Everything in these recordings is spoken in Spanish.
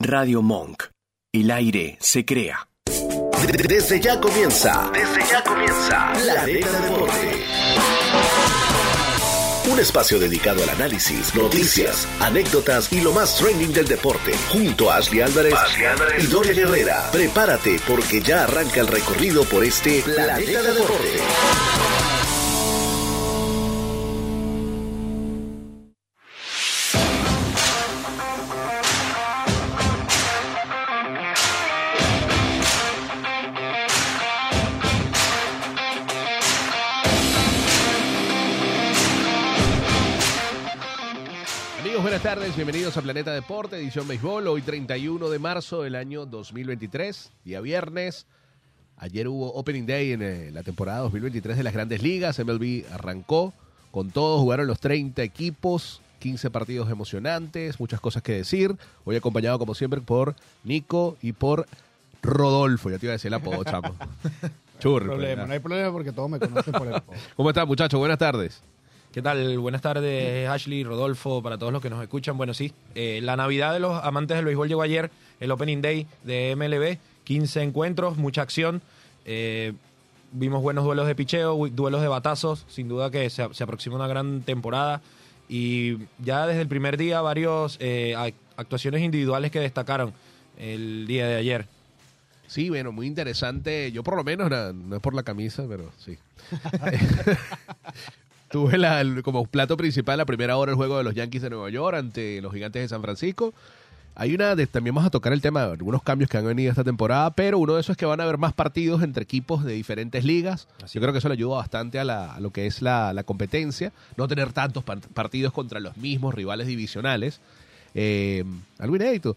Radio Monk. El aire se crea. Desde ya comienza. Desde ya comienza. La Arena Deporte. Un espacio dedicado al análisis, noticias, anécdotas y lo más trending del deporte. Junto a Ashley Álvarez, y Doria Guerrera. Prepárate porque ya arranca el recorrido por este Planeta Deporte. Amigos, bienvenidos a Planeta Deporte, edición béisbol, hoy 31 de marzo del año 2023, día viernes. Ayer hubo Opening Day en eh, la temporada 2023 de las grandes ligas, MLB arrancó con todos, jugaron los 30 equipos, 15 partidos emocionantes, muchas cosas que decir. Hoy acompañado como siempre por Nico y por Rodolfo, ya te iba a decir el apodo, chamo. Churri, No hay problema, no hay problema porque todos me conocen por el apodo. ¿Cómo están muchachos? Buenas tardes. ¿Qué tal? Buenas tardes, Ashley, Rodolfo, para todos los que nos escuchan. Bueno, sí, eh, la Navidad de los amantes del béisbol llegó ayer, el Opening Day de MLB, 15 encuentros, mucha acción. Eh, vimos buenos duelos de picheo, duelos de batazos, sin duda que se, se aproxima una gran temporada. Y ya desde el primer día, varios eh, ac- actuaciones individuales que destacaron el día de ayer. Sí, bueno, muy interesante. Yo por lo menos, na- no, es por la camisa, pero sí. Tuve la- como plato principal la primera hora el juego de los Yankees de Nueva York ante los Gigantes de San Francisco. Hay una, de, también vamos a tocar el tema de algunos cambios que han venido esta temporada, pero uno de esos es que van a haber más partidos entre equipos de diferentes ligas. Yo creo que eso le ayuda bastante a, la- a lo que es la, la competencia, no tener tantos par- partidos contra los mismos rivales divisionales. Eh, algo inédito.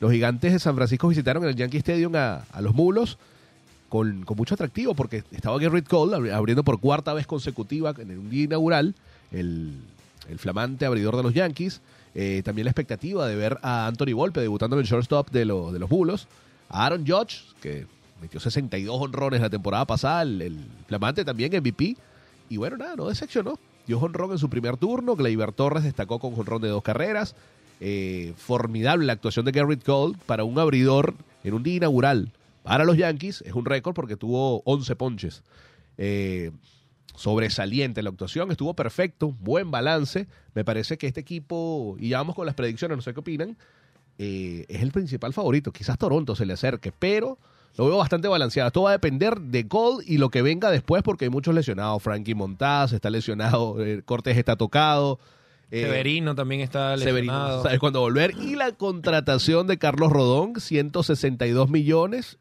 Los gigantes de San Francisco visitaron el Yankee Stadium a, a los Mulos con, mucho atractivo porque estaba Garrett Cole abri- abriendo por cuarta vez consecutiva en un día inaugural el, flamante abridor de los Yankees. Eh, también la expectativa de ver a Anthony Volpe debutando en el shortstop de, lo- de los Mulos. A Aaron Judge, que metió 62 honrones la temporada pasada, el, el flamante también MVP. Y bueno, nada, no decepcionó. Dio honrón en su primer turno. Gleyber Torres destacó con honrón de dos carreras. Eh, formidable la actuación de Garrett Cole para un abridor en un día inaugural. Para los Yankees es un récord porque tuvo 11 ponches. Eh, sobresaliente la actuación, estuvo perfecto, buen balance. Me parece que este equipo, y ya vamos con las predicciones, no sé qué opinan, eh, es el principal favorito. Quizás Toronto se le acerque, pero lo veo bastante balanceado. Esto va a depender de Cole y lo que venga después, porque hay muchos lesionados. Frankie Montaz está lesionado, eh, Cortés está tocado. eh, Severino también está Severino, lesionado. no sabe cuándo volver. Y la contratación de Carlos Rodón, 162 millones,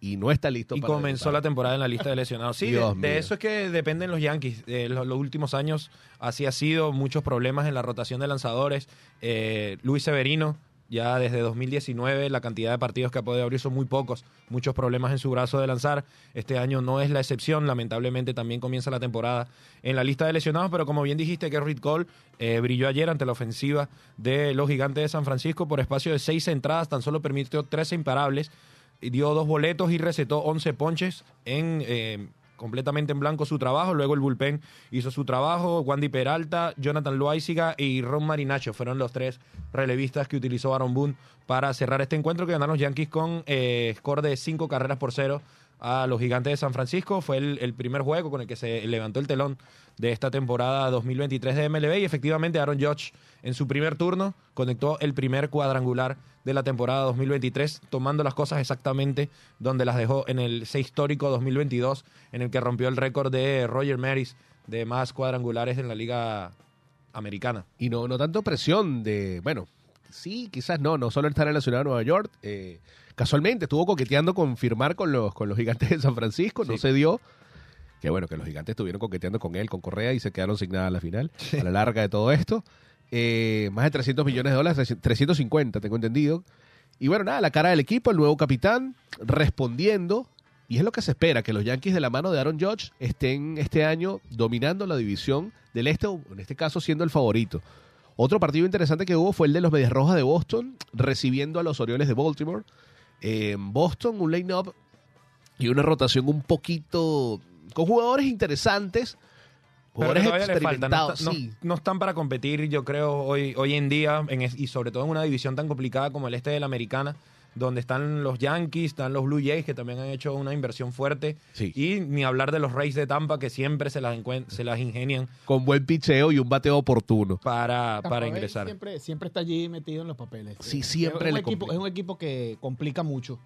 y no está listo Y para comenzó la temporada en la lista de lesionados. Sí, de, eso es que dependen los Yankees. Eh, los, los últimos años así ha sido, muchos problemas en la rotación de lanzadores. Eh, Luis Severino, ya desde 2019, la cantidad de partidos que ha podido abrir son muy pocos. Muchos problemas en su brazo de lanzar. Este año no es la excepción. Lamentablemente también comienza la temporada en la lista de lesionados. Pero como bien dijiste, Gerrit Cole eh, brilló ayer ante la ofensiva de los Gigantes de San Francisco por espacio de seis entradas. Tan solo permitió 13 imparables dio dos boletos y recetó 11 ponches en eh, completamente en blanco su trabajo. Luego el bullpen hizo su trabajo. Wandy Peralta, Jonathan Loaiziga y Ron Marinacho fueron los tres relevistas que utilizó Aaron Boone para cerrar este encuentro que ganaron los Yankees con eh, score de cinco carreras por cero a los gigantes de San Francisco. Fue el primer juego con el que se levantó el telón de esta temporada 2023 de MLB y efectivamente Aaron Judge en su primer turno conectó el primer cuadrangular de la temporada 2023, tomando las cosas exactamente donde las dejó en el C histórico 2022, en el que rompió el récord de Roger Maris de más cuadrangulares en la liga americana. Y no, no tanto presión de, bueno, sí, quizás no, no solo estar relacionado a Nueva York. eh, casualmente estuvo coqueteando con firmar con los, con los gigantes de San Francisco, no Sí. se dio. Que bueno, que los gigantes estuvieron coqueteando con él, con Correa, y se quedaron sin nada a la final, a la larga de todo esto. Eh, más de 300 millones de dólares, 350, tengo entendido. Y bueno, nada, la cara del equipo, el nuevo capitán, respondiendo. Y es lo que se espera, que los Yankees de la mano de Aaron Judge estén este año dominando la división del este, en este caso siendo el favorito. Otro partido interesante que hubo fue el de los Medias Rojas de Boston, recibiendo a los Orioles de Baltimore. En Boston, un line-up y una rotación un poquito con jugadores interesantes, Pero Jugadores todavía le falta. No, experimentados, está- no- sí. no están para competir, yo creo, hoy, hoy en día, en y sobre todo en una división tan complicada como el este de la americana, donde están los Yankees, están los Blue Jays, que también han hecho una inversión fuerte. Sí. Y ni hablar de los Rays de Tampa, que siempre se las, se las ingenian Con buen picheo y un bateo oportuno. para, para ingresar. Siempre, siempre está allí metido en los papeles. Sí, Eh, siempre es un, le equipo, complica. es un equipo que complica mucho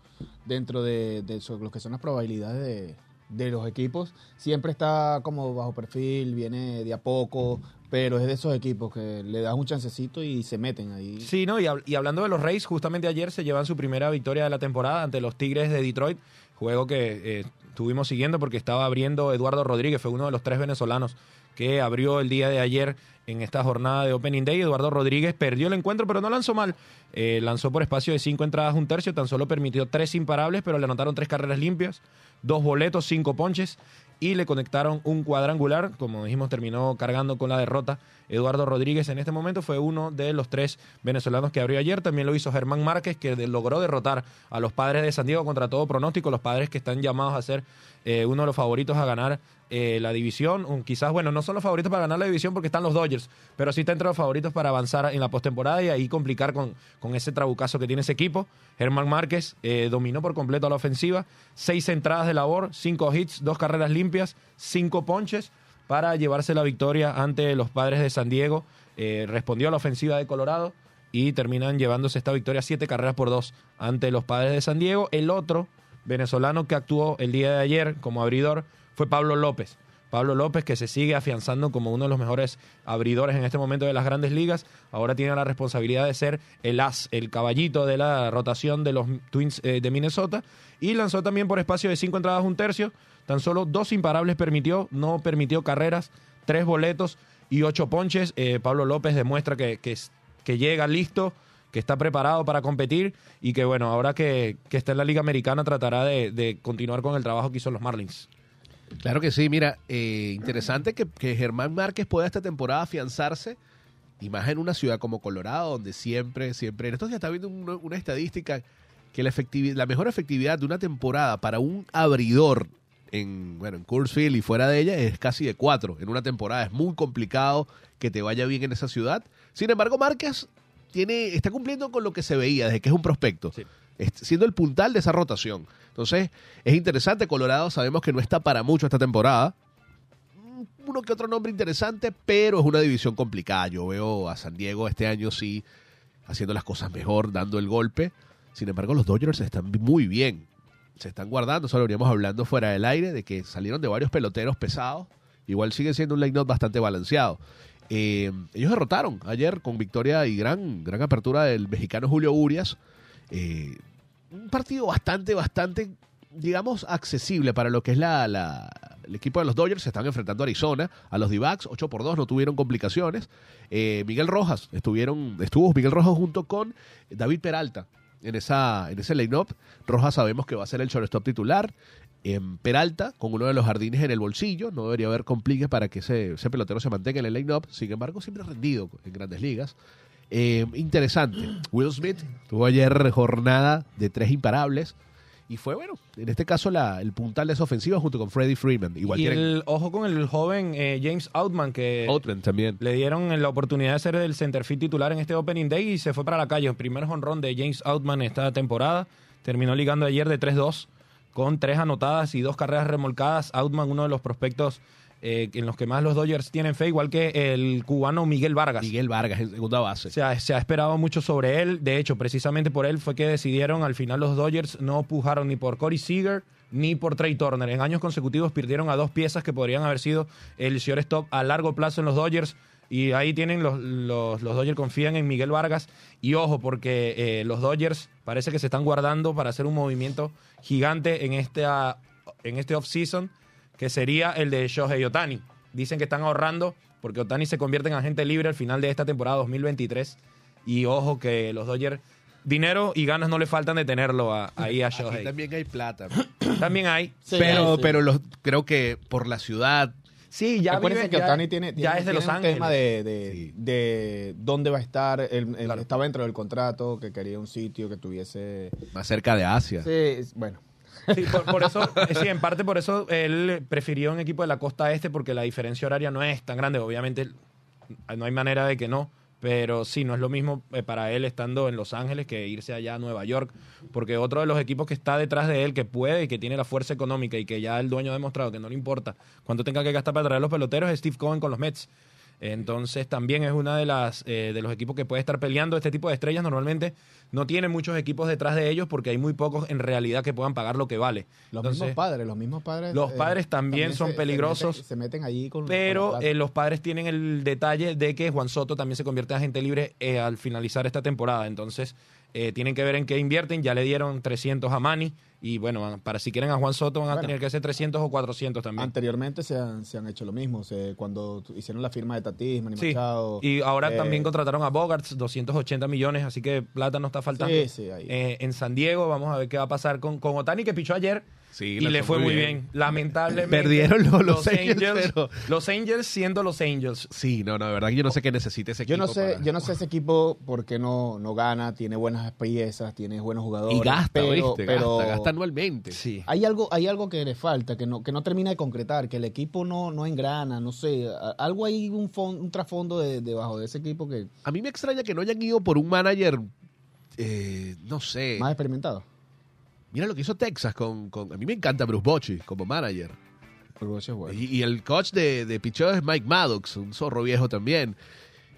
dentro de, de lo que son las probabilidades de, de los equipos. Siempre está como bajo perfil, viene de a poco, pero es de esos equipos que le das un chancecito y se meten ahí. Sí, ¿no? Y, y hablando de los Rays, justamente ayer se llevan su primera victoria de la temporada ante los Tigres de Detroit, juego que eh, estuvimos siguiendo porque estaba abriendo Eduardo Rodríguez, fue uno de los tres venezolanos que abrió el día de ayer en esta jornada de Opening Day. Eduardo Rodríguez perdió el encuentro, pero no lanzó mal. Eh, lanzó por espacio de cinco entradas, un tercio, tan solo permitió tres imparables, pero le anotaron tres carreras limpias, dos boletos, cinco ponches y le conectaron un cuadrangular. Como dijimos, terminó cargando con la derrota. Eduardo Rodríguez en este momento fue uno de los tres venezolanos que abrió ayer. También lo hizo Germán Márquez, que logró derrotar a los padres de San Diego contra todo pronóstico. Los padres que están llamados a ser eh, uno de los favoritos a ganar eh, la división. Quizás, bueno, no son los favoritos para ganar la división porque están los Dodgers, pero sí está entre los favoritos para avanzar en la postemporada y ahí complicar con, con ese trabucazo que tiene ese equipo. Germán Márquez eh, dominó por completo a la ofensiva. Seis entradas de labor, cinco hits, dos carreras limpias, cinco ponches para llevarse la victoria ante los padres de San Diego. Respondió a la ofensiva de Colorado y terminan llevándose esta victoria siete carreras por dos ante los padres de San Diego. El otro venezolano que actuó el día de ayer como abridor fue Pablo López. Pablo López, que se sigue afianzando como uno de los mejores abridores en este momento de las grandes ligas, ahora tiene la responsabilidad de ser el as, el caballito de la rotación de los Twins eh, de Minnesota, y lanzó también por espacio de cinco entradas un tercio, tan solo dos imparables permitió, no permitió carreras, tres boletos y ocho ponches. Eh, Pablo López demuestra que, que, llega listo, que está preparado para competir y que bueno, ahora que, que está en la Liga Americana tratará de, de continuar con el trabajo que hizo los Marlins. Claro que sí, mira, eh, interesante que, que Germán Márquez pueda esta temporada afianzarse y más en una ciudad como Colorado, donde siempre, siempre, en estos días está viendo una, estadística que la, efectivi- la mejor efectividad de una temporada para un abridor en, bueno, en Coors Field y fuera de ella es casi de cuatro en una temporada. Es muy complicado que te vaya bien en esa ciudad. Sin embargo, Márquez tiene, está cumpliendo con lo que se veía desde que es un prospecto Sí. siendo el puntal de esa rotación. Entonces, es interesante. Colorado sabemos que no está para mucho esta temporada. Mm, Uno que otro nombre interesante, pero es una división complicada. Yo veo a San Diego este año sí haciendo las cosas mejor, dando el golpe. Sin embargo, los Dodgers están muy bien. Se están guardando. Solo veníamos hablando fuera del aire de que salieron de varios peloteros pesados. Igual sigue siendo un line-up bastante balanceado. Eh, ellos derrotaron ayer con victoria y gran, gran apertura del mexicano Julio Urias. Eh, un partido bastante, bastante, digamos, accesible para lo que es la, el equipo de los Dodgers. Se están enfrentando a Arizona, a los D-backs, 8 por 2, no tuvieron complicaciones. Eh, Miguel Rojas, estuvieron, estuvo Miguel Rojas junto con David Peralta en, esa, en ese line-up. Rojas sabemos que va a ser el shortstop titular. En Peralta, con uno de los jardines en el bolsillo, no debería haber compliques para que ese, ese pelotero se mantenga en el line-up. Sin embargo, siempre rendido en grandes ligas. Eh, interesante. Will Smith tuvo ayer jornada de tres imparables. Y fue, bueno, en este caso la, el puntal de esa ofensiva junto con Freddie Freeman. Igual y tienen el ojo con el joven eh, James Outman, que Outman también. le dieron la oportunidad de ser el centerfield titular en este Opening Day y se fue para la calle. El primer honrón de James Outman esta temporada. Terminó ligando ayer de 3-2 con tres anotadas y dos carreras remolcadas. Outman, uno de los prospectos eh, en los que más los Dodgers tienen fe, igual que el cubano Miguel Vargas. Miguel Vargas en segunda base. Se ha, se ha esperado mucho sobre él. De hecho, precisamente por él fue que decidieron al final los Dodgers no pujaron ni por Corey Seager ni por Trey Turner. En años consecutivos perdieron a dos piezas que podrían haber sido el shortstop a largo plazo en los Dodgers. Y ahí tienen los, los, los Dodgers confían en Miguel Vargas. Y ojo, porque eh, los Dodgers parece que se están guardando para hacer un movimiento gigante en, esta, en este off-season, que sería el de Shohei Otani. Dicen que están ahorrando porque Otani se convierte en agente libre al final de esta temporada 2023. Y ojo que los Dodgers, dinero y ganas no le faltan de tenerlo a- ahí a Aquí Shohei. también hay plata. También hay. Sí, pero sí. pero los, creo que por la ciudad, Sí, ya Acuérdense vive- que ya- Otani tiene, ya tiene- es de tiene Los un Ángeles. tema de, de, Sí. de dónde va a estar. Él, él Claro. estaba dentro del contrato, que quería un sitio que tuviese... más cerca de Asia. Sí, bueno, Sí, por, por eso, sí, en parte por eso él prefirió un equipo de la costa este porque la diferencia horaria no es tan grande. Obviamente no hay manera de que no, pero sí, no es lo mismo eh, para él estando en Los Ángeles que irse allá a Nueva York, porque otro de los equipos que está detrás de él, que puede y que tiene la fuerza económica y que ya el dueño ha demostrado que no le importa cuánto tenga que gastar para traer los peloteros es Steve Cohen con los Mets. Entonces también es una de las eh, de los equipos que puede estar peleando. Este tipo de estrellas normalmente no tienen muchos equipos detrás de ellos porque hay muy pocos en realidad que puedan pagar lo que vale. Los Entonces, mismos padres, los mismos padres. Los eh, padres también son se- se peligrosos. meten- Se meten, allí con. pero con eh, los padres tienen el detalle de que Juan Soto también se convierte en agente libre eh, al finalizar esta temporada. Entonces, eh, tienen que ver en qué invierten. Ya le dieron 300 a Manny. Y bueno, para si quieren a Juan Soto van a Bueno. tener que hacer 300 o 400 también. Anteriormente se han, se han hecho lo mismo. se- cuando hicieron la firma de Tatis, Manny Sí, Machado. y ahora eh, también contrataron a Bogarts, 280 millones, así que plata no está faltando. Sí, sí, ahí. Eh, en San Diego, vamos a ver qué va a pasar con, con Otani, que pichó ayer Sí, y le fue muy bien. bien. Lamentablemente. Perdieron los- los Angels, pero- Los Angels siendo los Angels. Sí, no, no, de verdad que yo no sé qué necesita ese Yo equipo. no sé, para- yo no sé ese equipo por qué no, no gana, tiene buenas piezas, tiene buenos jugadores. Y gasta, pero, ¿viste? pero Gasta, gasta anualmente. Sí. Hay algo, hay algo que le falta, que no, que no termina de concretar, que el equipo no, no engrana, no sé. Algo hay un, fon- un trasfondo de- debajo de ese equipo que A mí me extraña que no hayan ido por un manager, eh, no sé. más experimentado. Mira lo que hizo Texas con, con- A mí me encanta Bruce Bochy como manager. Es bueno. Y, y el coach de, de picheo es Mike Maddox, un zorro viejo también.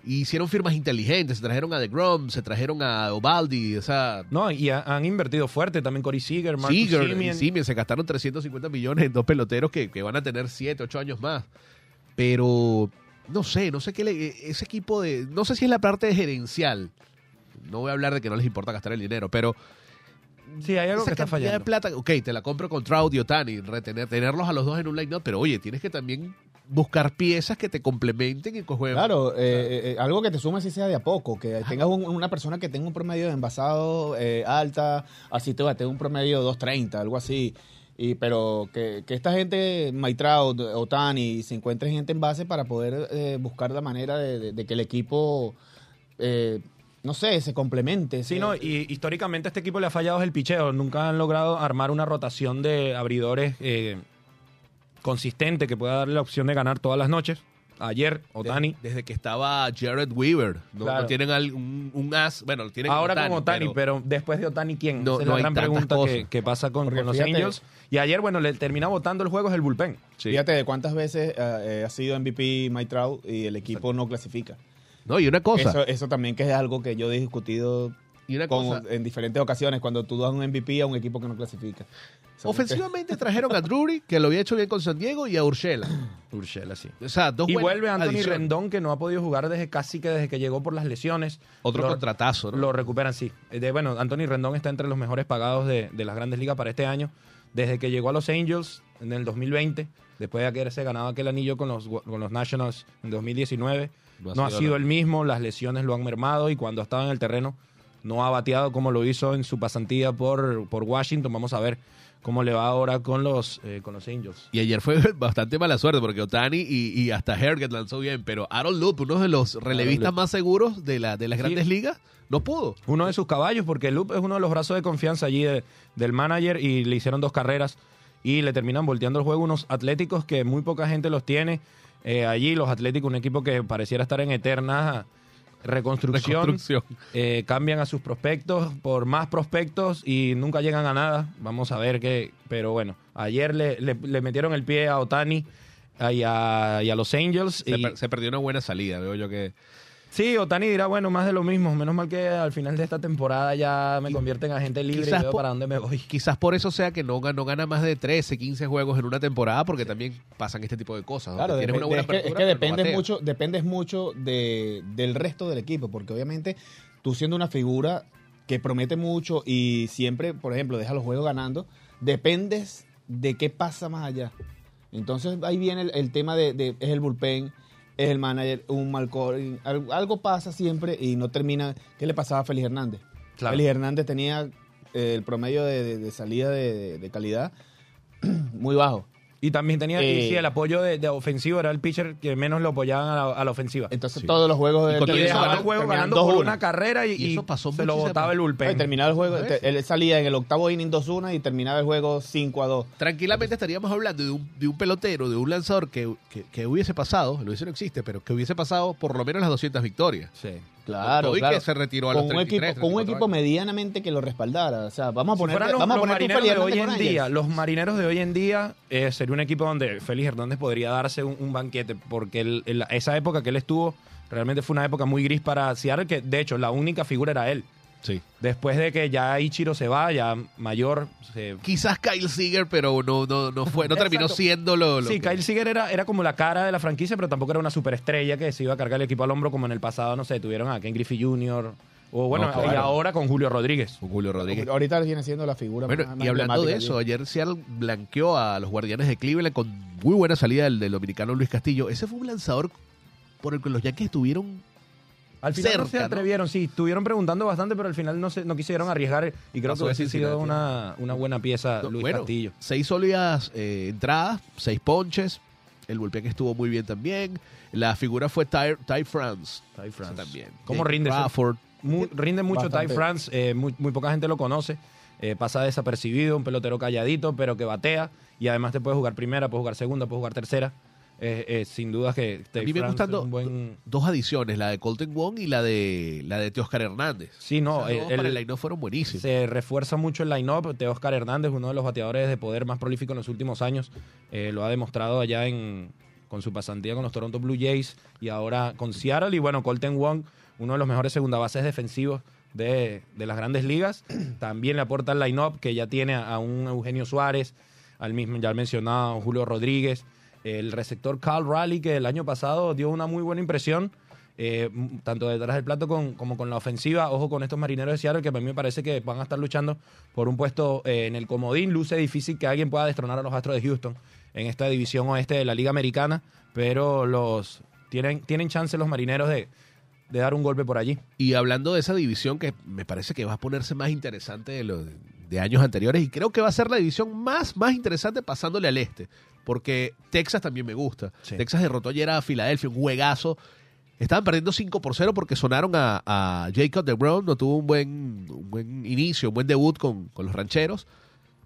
Y hicieron firmas inteligentes, se trajeron a DeGrom, se trajeron a Ovaldi, o sea, No, y ha- han invertido fuerte también Corey Seager, Marcus Seager y Semien se gastaron 350 millones en dos peloteros que, que van a tener 7, 8 años más. Pero no sé, no sé qué le, ese equipo de. No sé si es la parte gerencial. No voy a hablar de que no les importa gastar el dinero, pero. Sí, hay algo esa que está cantidad fallando. de plata, ok, te la compro con Trout y Otani, retener, tenerlos a los dos en un line-up, pero oye, tienes que también buscar piezas que te complementen y que jueguen. Claro, eh, eh, algo que te sume si sea de a poco, que tengas un- una persona que tenga un promedio de envasado eh, alta, así te va, tenga un promedio de 2.30, algo así. Y, pero que, que esta gente, Maitrao, Otani, se encuentre gente en base para poder eh, buscar la manera de, de- de que el equipo, eh, no sé, se complemente. Sí, se- no, y históricamente a este equipo le ha fallado es el picheo. Nunca han logrado armar una rotación de abridores eh, consistente que pueda darle la opción de ganar todas las noches. Ayer, Otani. Desde, desde que estaba Jared Weaver. No, Claro. no tienen al- un, un as. Bueno, tienen Ahora Ohtani, con Otani, pero, después de Otani, ¿quién? No- Esa es no la gran pregunta que, pasa con, los fíjate- Angels. Y ayer, bueno, le termina votando el juego es el bullpen. Sí. Fíjate de cuántas veces eh, eh, ha sido MVP Maitrao y el equipo no clasifica. No, y una cosa. Eso, eso también que es algo que yo he discutido y una con- cosa. en diferentes ocasiones cuando tú das un MVP a un equipo que no clasifica. Ofensivamente trajeron a Drury, que lo había hecho bien con San Diego, y a Urshela. Urshela, sí. O sea, dos Y vuelve Anthony adiciones. Rendón, que no ha podido jugar desde casi que desde que llegó por las lesiones. Otro Lo- contratazo, ¿no? Lo recuperan, sí. De, bueno, Anthony Rendón está entre los mejores pagados de, de las grandes ligas para este año. Desde que llegó a los Angels en el 2020, después de haberse ganado aquel anillo con los, con los Nationals en 2019, No no ha sido el mismo, las lesiones lo han mermado y cuando ha estado en el terreno no ha bateado como lo hizo en su pasantía por, por Washington. Vamos a ver cómo le va ahora con los, eh, con los Angels. Y ayer fue bastante mala suerte porque Otani y, y hasta Herget lanzó bien, pero Aaron Loop, uno de los relevistas más seguros de, la, de las Sí. grandes ligas, no pudo. Uno de sus caballos, porque Loop es uno de los brazos de confianza allí de- del manager y le hicieron dos carreras y le terminan volteando el juego unos atléticos que muy poca gente los tiene. Eh, allí los Atléticos, un equipo que pareciera estar en eterna reconstrucción, Reconstrucción. eh, cambian a sus prospectos por más prospectos y nunca llegan a nada. Vamos a ver qué, pero bueno, ayer le, le- le metieron el pie a Otani y a, y a los Angels. Se, y- per- se perdió una buena salida, veo yo que... Sí, Otani dirá, bueno, más de lo mismo. Menos mal que al final de esta temporada ya me convierte en agente libre y Quizás veo po- para dónde me voy. Quizás por eso sea que no, no gana más de 13, 15 juegos en una temporada, porque también pasan este tipo de cosas. Claro, dep- una buena es que, es que no dependes mucho, dependes mucho de, del resto del equipo, porque obviamente tú siendo una figura que promete mucho y siempre, por ejemplo, deja los juegos ganando, dependes de qué pasa más allá. Entonces ahí viene el, el tema de, de- es el bullpen, el manager, un mal algo pasa siempre y no termina. ¿Qué le pasaba a Félix Hernández? Claro. Félix Hernández tenía eh, el promedio de, de- de salida de, de calidad muy bajo. Y también tenía y Eh, sí, el apoyo de, de ofensivo, era el pitcher que menos lo apoyaban a la, a la ofensiva. Entonces Sí. todos los juegos Y de y dejaba ganó- el juego ganando por 2-1. una carrera y, Y eso y pasó se lo botaba el Ay, bullpen. terminaba el juego, te- él salía en el octavo inning 2-1 y terminaba el juego 5 a 2. Tranquilamente estaríamos hablando de un, de un pelotero, de un lanzador que, que, que hubiese pasado, lo hubiese no existe, pero que hubiese pasado por lo menos las 200 victorias. Sí. Claro, Todo y claro. que se retiró a los con un 33, equipo, con un 34 equipo años. medianamente que lo respaldara. O sea, vamos a Si poner, fueran los, vamos a los poner tu marineros de hoy en día, los marineros de hoy en día eh, sería un equipo donde Félix Hernández podría darse un, un banquete, porque el- el- esa época que él estuvo realmente fue una época muy gris para Seattle, que de hecho la única figura era él. Sí. Después de que ya Ichiro se va, ya mayor, se Quizás Kyle Seager, pero no, no, no fue, no terminó siendo lo, lo Sí, que- Kyle Seager era, era como la cara de la franquicia, pero tampoco era una superestrella que se iba a cargar el equipo al hombro como en el pasado, no sé, tuvieron a Ken Griffey Jr. o bueno, No, claro. y ahora con Julio Rodríguez. con Julio Rodríguez. Ahorita viene siendo la figura Bueno, más, y más hablando de eso, allí. ayer Seattle blanqueó a los guardianes de Cleveland con muy buena salida del, del dominicano Luis Castillo. Ese fue un lanzador por el que los Yankees estuvieron Al final no se ¿no? atrevieron, sí, estuvieron preguntando bastante, pero al final no, se, no quisieron arriesgar y creo Pasó que hubiese sido una, una buena pieza Luis bueno, Castillo. Seis sólidas eh, entradas, seis ponches. El bullpen estuvo muy bien también. La figura fue Ty, Ty France. Ty France. También. ¿Cómo rinde? Crawford. Mu- rinde mucho Bastante. Ty France, eh, muy, muy poca gente lo conoce, eh, pasa desapercibido, un pelotero calladito, pero que batea y además te puede jugar primera, puede jugar segunda, puede jugar tercera. Eh, eh, sin duda que Ty A mí me France gustan buen... dos adiciones, la de Colton Wong y la de la de Teoscar Hernández. Sí, no, eh, el- para el line fueron buenísimos. Se refuerza mucho el line-up. de Oscar Hernández, uno de los bateadores de poder más prolífico en los últimos años. Eh, lo ha demostrado allá en, con su pasantía con los Toronto Blue Jays y ahora con Seattle. Y bueno, Colton Wong, uno de los mejores segunda bases defensivos de, de las grandes ligas. También le aporta el line-up que ya tiene a, a un Eugenio Suárez, al mismo, ya mencionado, Julio Rodríguez. El receptor Carl Raleigh, que el año pasado dio una muy buena impresión. eh, tanto detrás del plato con- como con la ofensiva. Ojo con estos marineros de Seattle, que a mí me parece que van a estar luchando por un puesto eh, en el comodín. Luce difícil que alguien pueda destronar a los Astros de Houston en esta división oeste de la Liga Americana, pero los tienen, tienen chance los marineros de, de dar un golpe por allí. Y hablando de esa división que me parece que va a ponerse más interesante de los de años anteriores y creo que va a ser la división más, más interesante pasándole al este, porque Texas también me gusta. Sí. Texas derrotó ayer a Filadelfia, un juegazo. Estaban perdiendo 5 por 0 porque sonaron a, a Jacob de Brown, no tuvo un buen, un buen inicio, un buen debut con, con los rancheros,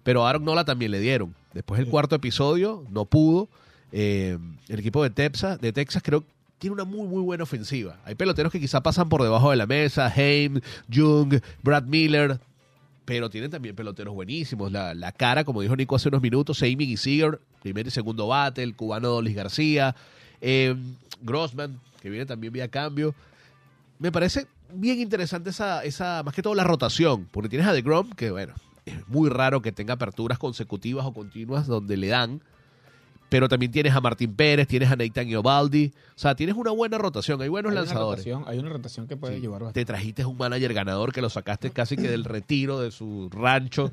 pero a Aaron Nola también le dieron. Después del cuarto episodio no pudo. Eh, el equipo de Texas, de Texas creo tiene una muy muy buena ofensiva. Hay peloteros que quizá pasan por debajo de la mesa, Haim, Jung, Brad Miller, pero tienen también peloteros buenísimos. La, la cara, como dijo Nico hace unos minutos, Amy y Seager, primer y segundo bate, el cubano Dolis García, eh, Grossman, que viene también vía cambio. Me parece bien interesante esa, esa, más que todo la rotación, porque tienes a DeGrom, que bueno, es muy raro que tenga aperturas consecutivas o continuas donde le dan, pero también tienes a Martín Pérez, tienes a Nathan Iobaldi, o sea, tienes una buena rotación, hay buenos hay una lanzadores. rotación, hay una rotación que puede Sí. llevar bastante. Te trajiste un manager ganador que lo sacaste casi que del retiro de su rancho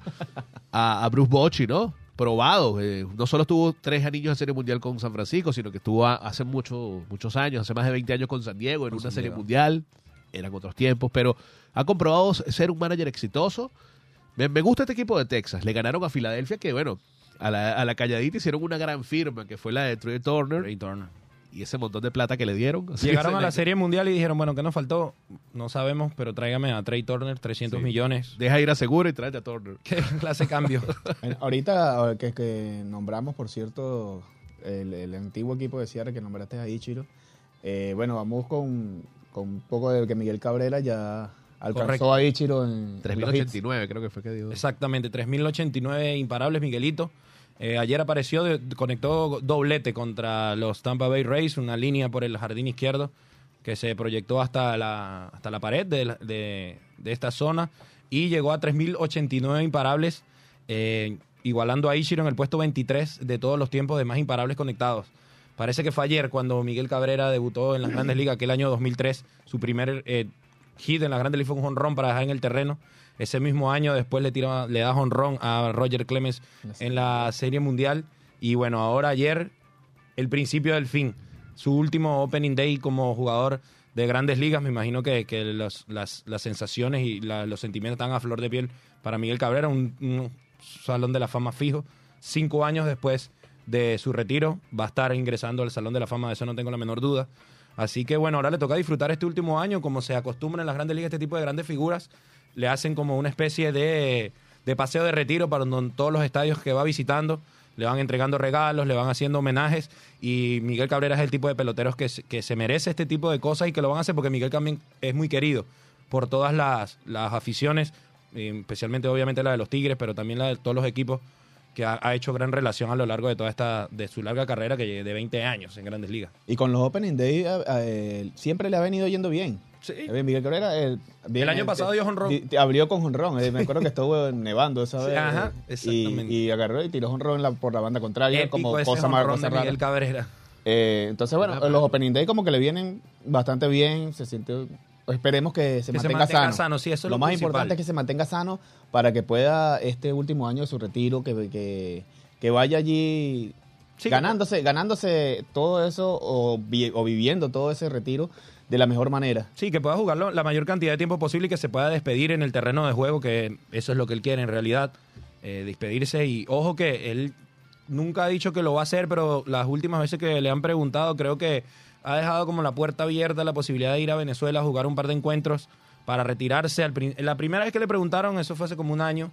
a, a Bruce Bochy, ¿no? Probado. eh, no solo tuvo tres anillos de serie mundial con San Francisco, sino que estuvo a- hace mucho, muchos años, hace más de 20 años con San Diego en Con una San serie Diego. mundial. Eran otros tiempos, pero ha comprobado ser un manager exitoso. Me, me gusta este equipo de Texas. Le ganaron a Filadelfia, que bueno, a la, a la calladita hicieron una gran firma, que fue la de Trey Turner, Trey Turner. y ese montón de plata que le dieron. Así Llegaron a la Serie Mundial y dijeron, bueno, ¿qué nos faltó? No sabemos, pero tráigame a Trey Turner, 300 Sí. millones. Deja ir a seguro y tráete a Turner. ¿Qué clase de cambio? Bueno, Ahorita que, que nombramos, por cierto, el, el antiguo equipo de Sierra que nombraste a Ichiro, eh, bueno, vamos con, con un poco de que Miguel Cabrera ya alcanzó Correcto. a Ichiro en, en los hits. 3089 creo que fue que dio. Exactamente, 3.089 imparables, Miguelito. Eh, ayer apareció, de- conectó doblete contra los Tampa Bay Rays, una línea por el jardín izquierdo que se proyectó hasta la, hasta la pared de, la- de- de esta zona y llegó a 3.089 imparables, eh, igualando a Ichiro en el puesto 23 de todos los tiempos de más imparables conectados. Parece que fue ayer cuando Miguel Cabrera debutó en las Grandes Ligas, aquel año 2003, su primer eh, hit en las Grandes Ligas fue un jonrón para dejar en el terreno. Ese mismo año después le, tira, le da jonrón a Roger Clemens en la Serie Mundial. Y bueno, ahora ayer, el principio del fin. Su último Opening Day como jugador de grandes ligas. Me imagino que, que los- las, las sensaciones y la- los sentimientos están a flor de piel para Miguel Cabrera, un, un salón de la fama fijo. Cinco años después de su retiro. Va a estar ingresando al Salón de la Fama, de eso no tengo la menor duda. Así que bueno, ahora le toca disfrutar este último año, como se acostumbra en las grandes ligas, este tipo de grandes figuras le hacen como una especie de, de paseo de retiro para donde todos los estadios que va visitando le van entregando regalos, le van haciendo homenajes y Miguel Cabrera es el tipo de peloteros que, que se merece este tipo de cosas y que lo van a hacer porque Miguel también es muy querido por todas las, las aficiones, especialmente obviamente la de los Tigres, pero también la de todos los equipos que ha, ha hecho gran relación a lo largo de toda esta, de su larga carrera que de 20 años en Grandes Ligas. Y con los Opening Day eh, eh, siempre le ha venido yendo bien. Sí. Eh, Miguel Cabrera. bien, año pasado dio jonrón. Abrió con jonrón. eh, me acuerdo que estuvo nevando esa Sí, vez. ajá, exactamente. Y, y agarró y tiró jonrón la- por la banda contraria, Épico como ese cosa más cosa de. Miguel Cabrera. Eh, entonces, bueno, los Opening Day como que le vienen bastante bien. Se siente. Esperemos que se Que se mantenga, mantenga sano. sano, sí, eso es lo lo más principal. importante es que se mantenga sano para que pueda este último año de su retiro, que, que, que vaya allí Sí, ganándose, ganándose todo eso o, vi- o viviendo todo ese retiro de la mejor manera. Sí, que pueda jugarlo la mayor cantidad de tiempo posible y que se pueda despedir en el terreno de juego, que eso es lo que él quiere en realidad, eh, despedirse. Y ojo que él nunca ha dicho que lo va a hacer, pero las últimas veces que le han preguntado, creo que ha dejado como la puerta abierta la posibilidad de ir a Venezuela a jugar un par de encuentros para retirarse. La primera vez que le preguntaron, eso fue hace como un año,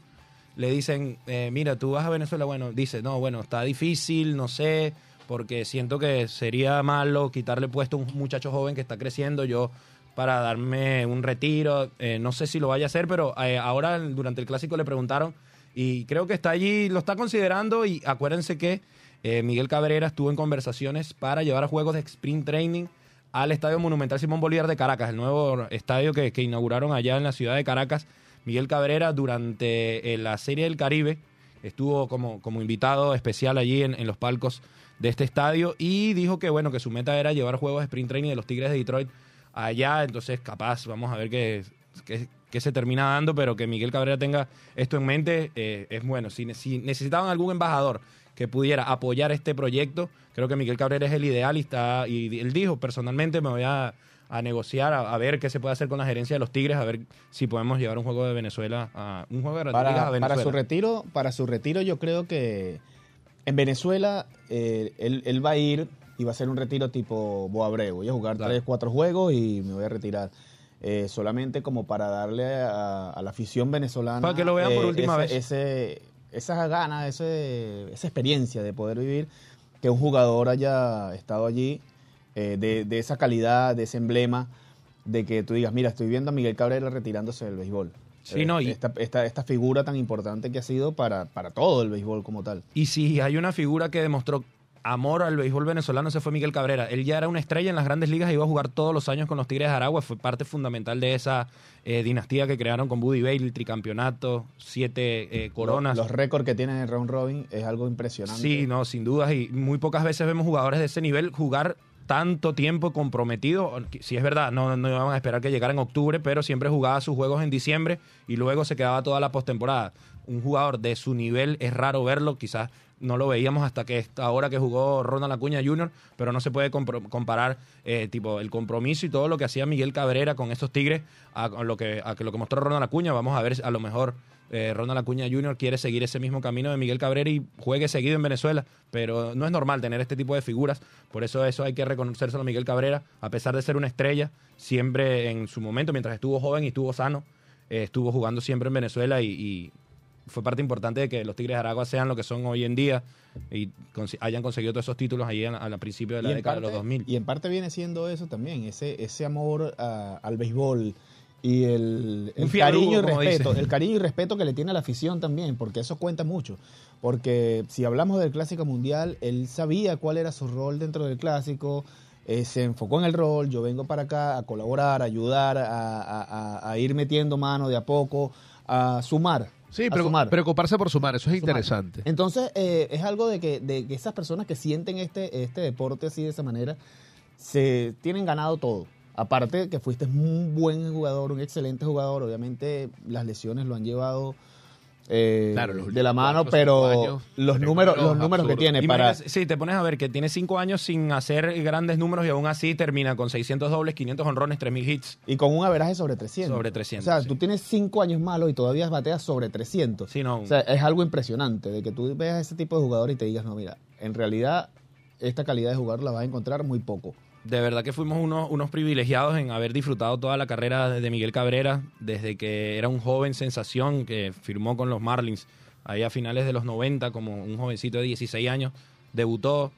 le dicen, eh, mira, tú vas a Venezuela, bueno, dice, no, bueno, está difícil, no sé, porque siento que sería malo quitarle puesto a un muchacho joven que está creciendo, yo para darme un retiro, eh, no sé si lo vaya a hacer, pero eh, ahora durante el clásico le preguntaron y creo que está allí, lo está considerando y acuérdense que eh, Miguel Cabrera estuvo en conversaciones para llevar juegos de sprint training al Estadio Monumental Simón Bolívar de Caracas, el nuevo estadio que, que inauguraron allá en la ciudad de Caracas. Miguel Cabrera durante eh, la Serie del Caribe estuvo como, como invitado especial allí en, en los palcos de este estadio y dijo que bueno que su meta era llevar juegos de sprint training de los Tigres de Detroit allá, entonces capaz, vamos a ver qué, qué- qué se termina dando, pero que Miguel Cabrera tenga esto en mente eh, es bueno. Si necesitaban algún embajador que pudiera apoyar este proyecto, creo que Miguel Cabrera es el ideal y, está, y él dijo personalmente me voy a, a negociar, a, a ver qué se puede hacer con la gerencia de los Tigres, a ver si podemos llevar un juego de Venezuela a un juego de a Para, Venezuela. para su retiro, para su retiro yo creo que en Venezuela eh, él, él va a ir y va a ser un retiro tipo Boabreu. Voy a jugar Claro. tres, cuatro juegos y me voy a retirar. Eh, solamente como para darle a, a la afición venezolana eh, Para que lo vean por última ese- vez. ese- esa gana, ese, esa experiencia de poder vivir que un jugador haya estado allí eh, de, de esa calidad, de ese emblema, de que tú digas, mira, estoy viendo a Miguel Cabrera retirándose del béisbol. Sí, Eh, no, y- esta, esta, esta figura tan importante que ha sido para, para todo el béisbol como tal. Y si hay una figura que demostró amor al béisbol venezolano, ese fue Miguel Cabrera. Él ya era una estrella en las grandes ligas, iba a jugar todos los años con los Tigres de Aragua, fue parte fundamental de esa eh, dinastía que crearon con Buddy Bailey, el tricampeonato, siete eh, coronas. Los, los récords que tiene en round robin es algo impresionante. Sí, no, sin dudas. Y muy pocas veces vemos jugadores de ese nivel jugar tanto tiempo comprometido. Si es verdad, no, no íbamos a esperar que llegara en octubre, pero siempre jugaba sus juegos en diciembre y luego se quedaba toda la postemporada. Un jugador de su nivel es raro verlo, quizás no lo veíamos hasta que esta hora que jugó Ronald Acuña Jr., pero no se puede comparar eh, tipo el compromiso y todo lo que hacía Miguel Cabrera con estos Tigres a, lo que a lo que mostró Ronald Acuña. Vamos a ver a lo mejor eh, Ronald Acuña Jr. quiere seguir ese mismo camino de Miguel Cabrera y juegue seguido en Venezuela, pero no es normal tener este tipo de figuras, por eso eso hay que reconocérselo a Miguel Cabrera, a pesar de ser una estrella, siempre en su momento, mientras estuvo joven y estuvo sano, eh, estuvo jugando siempre en Venezuela y fue parte importante de que los Tigres de Aragua sean lo que son hoy en día y hayan conseguido todos esos títulos ahí a- al principio de la década parte, de los 2000. y en parte viene siendo eso también, ese, ese amor a- al béisbol y el, cariño y respeto, el cariño y respeto que le tiene a la afición también, porque eso cuenta mucho. Porque si hablamos del Clásico Mundial, él sabía cuál era su rol dentro del Clásico, eh, se enfocó en el rol, yo vengo para acá a colaborar, a ayudar, a, a- a- a ir metiendo mano de a poco, a sumar. Sí, pero sumar. preocuparse por sumar, eso es Sumar. interesante. Entonces, eh, es algo de que, de que esas personas que sienten este, este deporte así de esa manera, se tienen ganado todo. Aparte que fuiste un buen jugador, un excelente jugador, obviamente las lesiones lo han llevado eh, Claro, los de la mano, cuatro, pero años, los números, los números que tiene para Sí, te pones a ver que tiene cinco años sin hacer grandes números y aún así termina con 600 dobles, 500 honrones, 3000 hits. y con un averaje sobre 300. Sobre 300, O sea, sí. tú tienes cinco años malos y todavía bateas sobre 300. Sí, no. O sea, es algo impresionante de que tú veas ese tipo de jugador y te digas, no, mira, en realidad esta calidad de jugador la vas a encontrar muy poco. De verdad que fuimos unos, unos privilegiados en haber disfrutado toda la carrera de Miguel Cabrera desde que era un joven sensación que firmó con los Marlins ahí a finales de los 90 como un jovencito de 16 años. Debutó,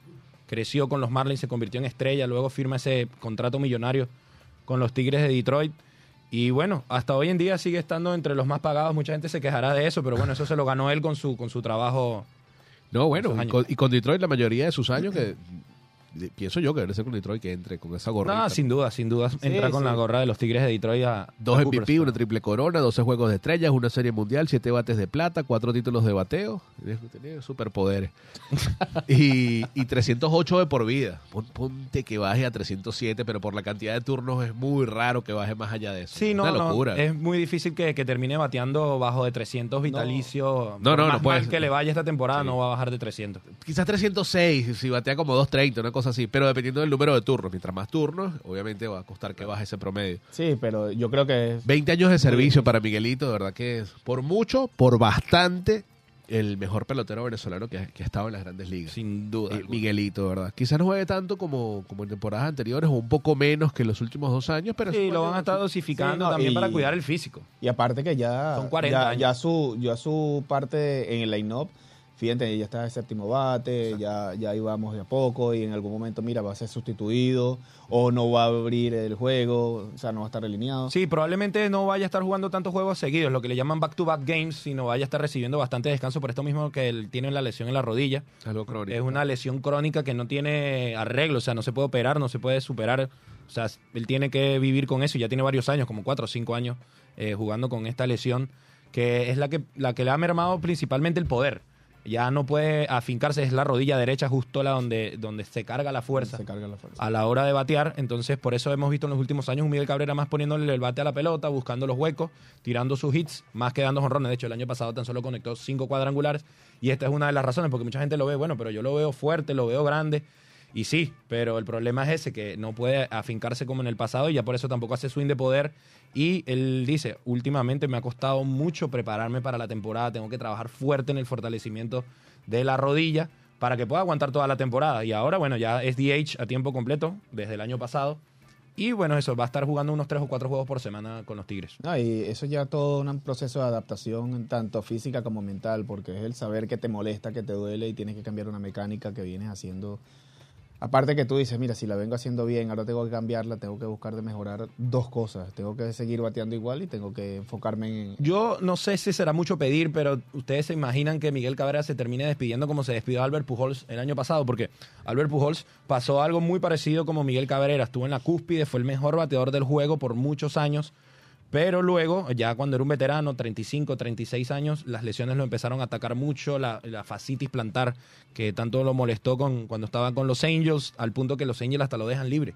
creció con los Marlins, se convirtió en estrella, luego firma ese contrato millonario con los Tigres de Detroit. Y bueno, hasta hoy en día sigue estando entre los más pagados. Mucha gente se quejará de eso, pero bueno, eso se lo ganó él con su, con su trabajo. No, bueno, y con, y con Detroit la mayoría de sus años que pienso yo que debe ser con Detroit que entre con esa gorra. No, sin duda, sin duda. entra con sí. la gorra de los Tigres de Detroit a. Dos a MVP, una triple corona, 12 juegos de estrellas, una serie mundial, siete bates de plata, cuatro títulos de bateo. Tiene- superpoderes. y, y 308 de por vida. Pon- Ponte que baje a 307, pero por la cantidad de turnos es muy raro que baje más allá de eso. Sí, Es no, una no, locura. es muy difícil que, que termine bateando bajo de 300 vitalicios. No, no, más no puede mal ser. que le vaya esta temporada, Sí. no va a bajar de 300. Quizás 306, si batea como 230, una cosa así. Pero dependiendo del número de turnos. Mientras más turnos, obviamente va a costar que baje ese promedio. Sí, pero yo creo que es 20 años de servicio para Miguelito, de verdad que es por mucho, por bastante, el mejor pelotero venezolano que, ha- que ha estado en las grandes ligas. Sin duda. Eh. Miguelito, verdad. Quizás no juegue tanto como, como en temporadas anteriores o un poco menos que en los últimos dos años, pero Sí, lo van a estar dosificando Sí, también y- para cuidar el físico. Y aparte que ya, Son 40 ya, años. ya su, ya su parte en el line-up, fíjate, ya está el séptimo bate, ya, ya íbamos de a poco y en algún momento, mira, va a ser sustituido o no va a abrir el juego, o sea, no va a estar alineado. Sí, probablemente no vaya a estar jugando tantos juegos seguidos, lo que le llaman back-to-back games, sino vaya a estar recibiendo bastante descanso por esto mismo que él tiene la lesión en la rodilla. algo crónico. Es una lesión crónica que no tiene arreglo, o sea, no se puede operar, no se puede superar. O sea, él tiene que vivir con eso y ya tiene varios años, como cuatro o cinco años, eh, jugando con esta lesión, que es la que, la que le ha mermado principalmente el poder. Ya no puede afincarse, es la rodilla derecha justo la donde, donde se carga la fuerza Se carga la fuerza. a la hora de batear. Entonces, por eso hemos visto en los últimos años un Miguel Cabrera más poniéndole el bate a la pelota, buscando los huecos, tirando sus hits, más que dando jonrones. De hecho, el año pasado tan solo conectó cinco cuadrangulares. Y esta es una de las razones, porque mucha gente lo ve, bueno, pero yo lo veo fuerte, lo veo grande. Y sí, pero el problema es ese, que no puede afincarse como en el pasado y ya por eso tampoco hace swing de poder. Y él dice, últimamente me ha costado mucho prepararme para la temporada, tengo que trabajar fuerte en el fortalecimiento de la rodilla para que pueda aguantar toda la temporada. Y ahora, bueno, ya es DH a tiempo completo desde el año pasado. Y bueno, eso, va a estar jugando unos tres o cuatro juegos por semana con los Tigres. No, y eso ya todo un proceso de adaptación, tanto física como mental, porque es el saber que te molesta, que te duele y tienes que cambiar una mecánica que vienes haciendo. Aparte que tú dices, mira, si la vengo haciendo bien, ahora tengo que cambiarla, tengo que buscar de mejorar dos cosas. Tengo que seguir bateando igual y tengo que enfocarme en... Yo no sé si será mucho pedir, pero ustedes se imaginan que Miguel Cabrera se termine despidiendo como se despidió Albert Pujols el año pasado, porque Albert Pujols pasó algo muy parecido como Miguel Cabrera. Estuvo en la cúspide, fue el mejor bateador del juego por muchos años, pero luego, ya cuando era un veterano, 35, 36 años, las lesiones lo empezaron a atacar mucho, la, fascitis plantar, que tanto lo molestó con, cuando estaba con los Angels, al punto que los Angels hasta lo dejan libre.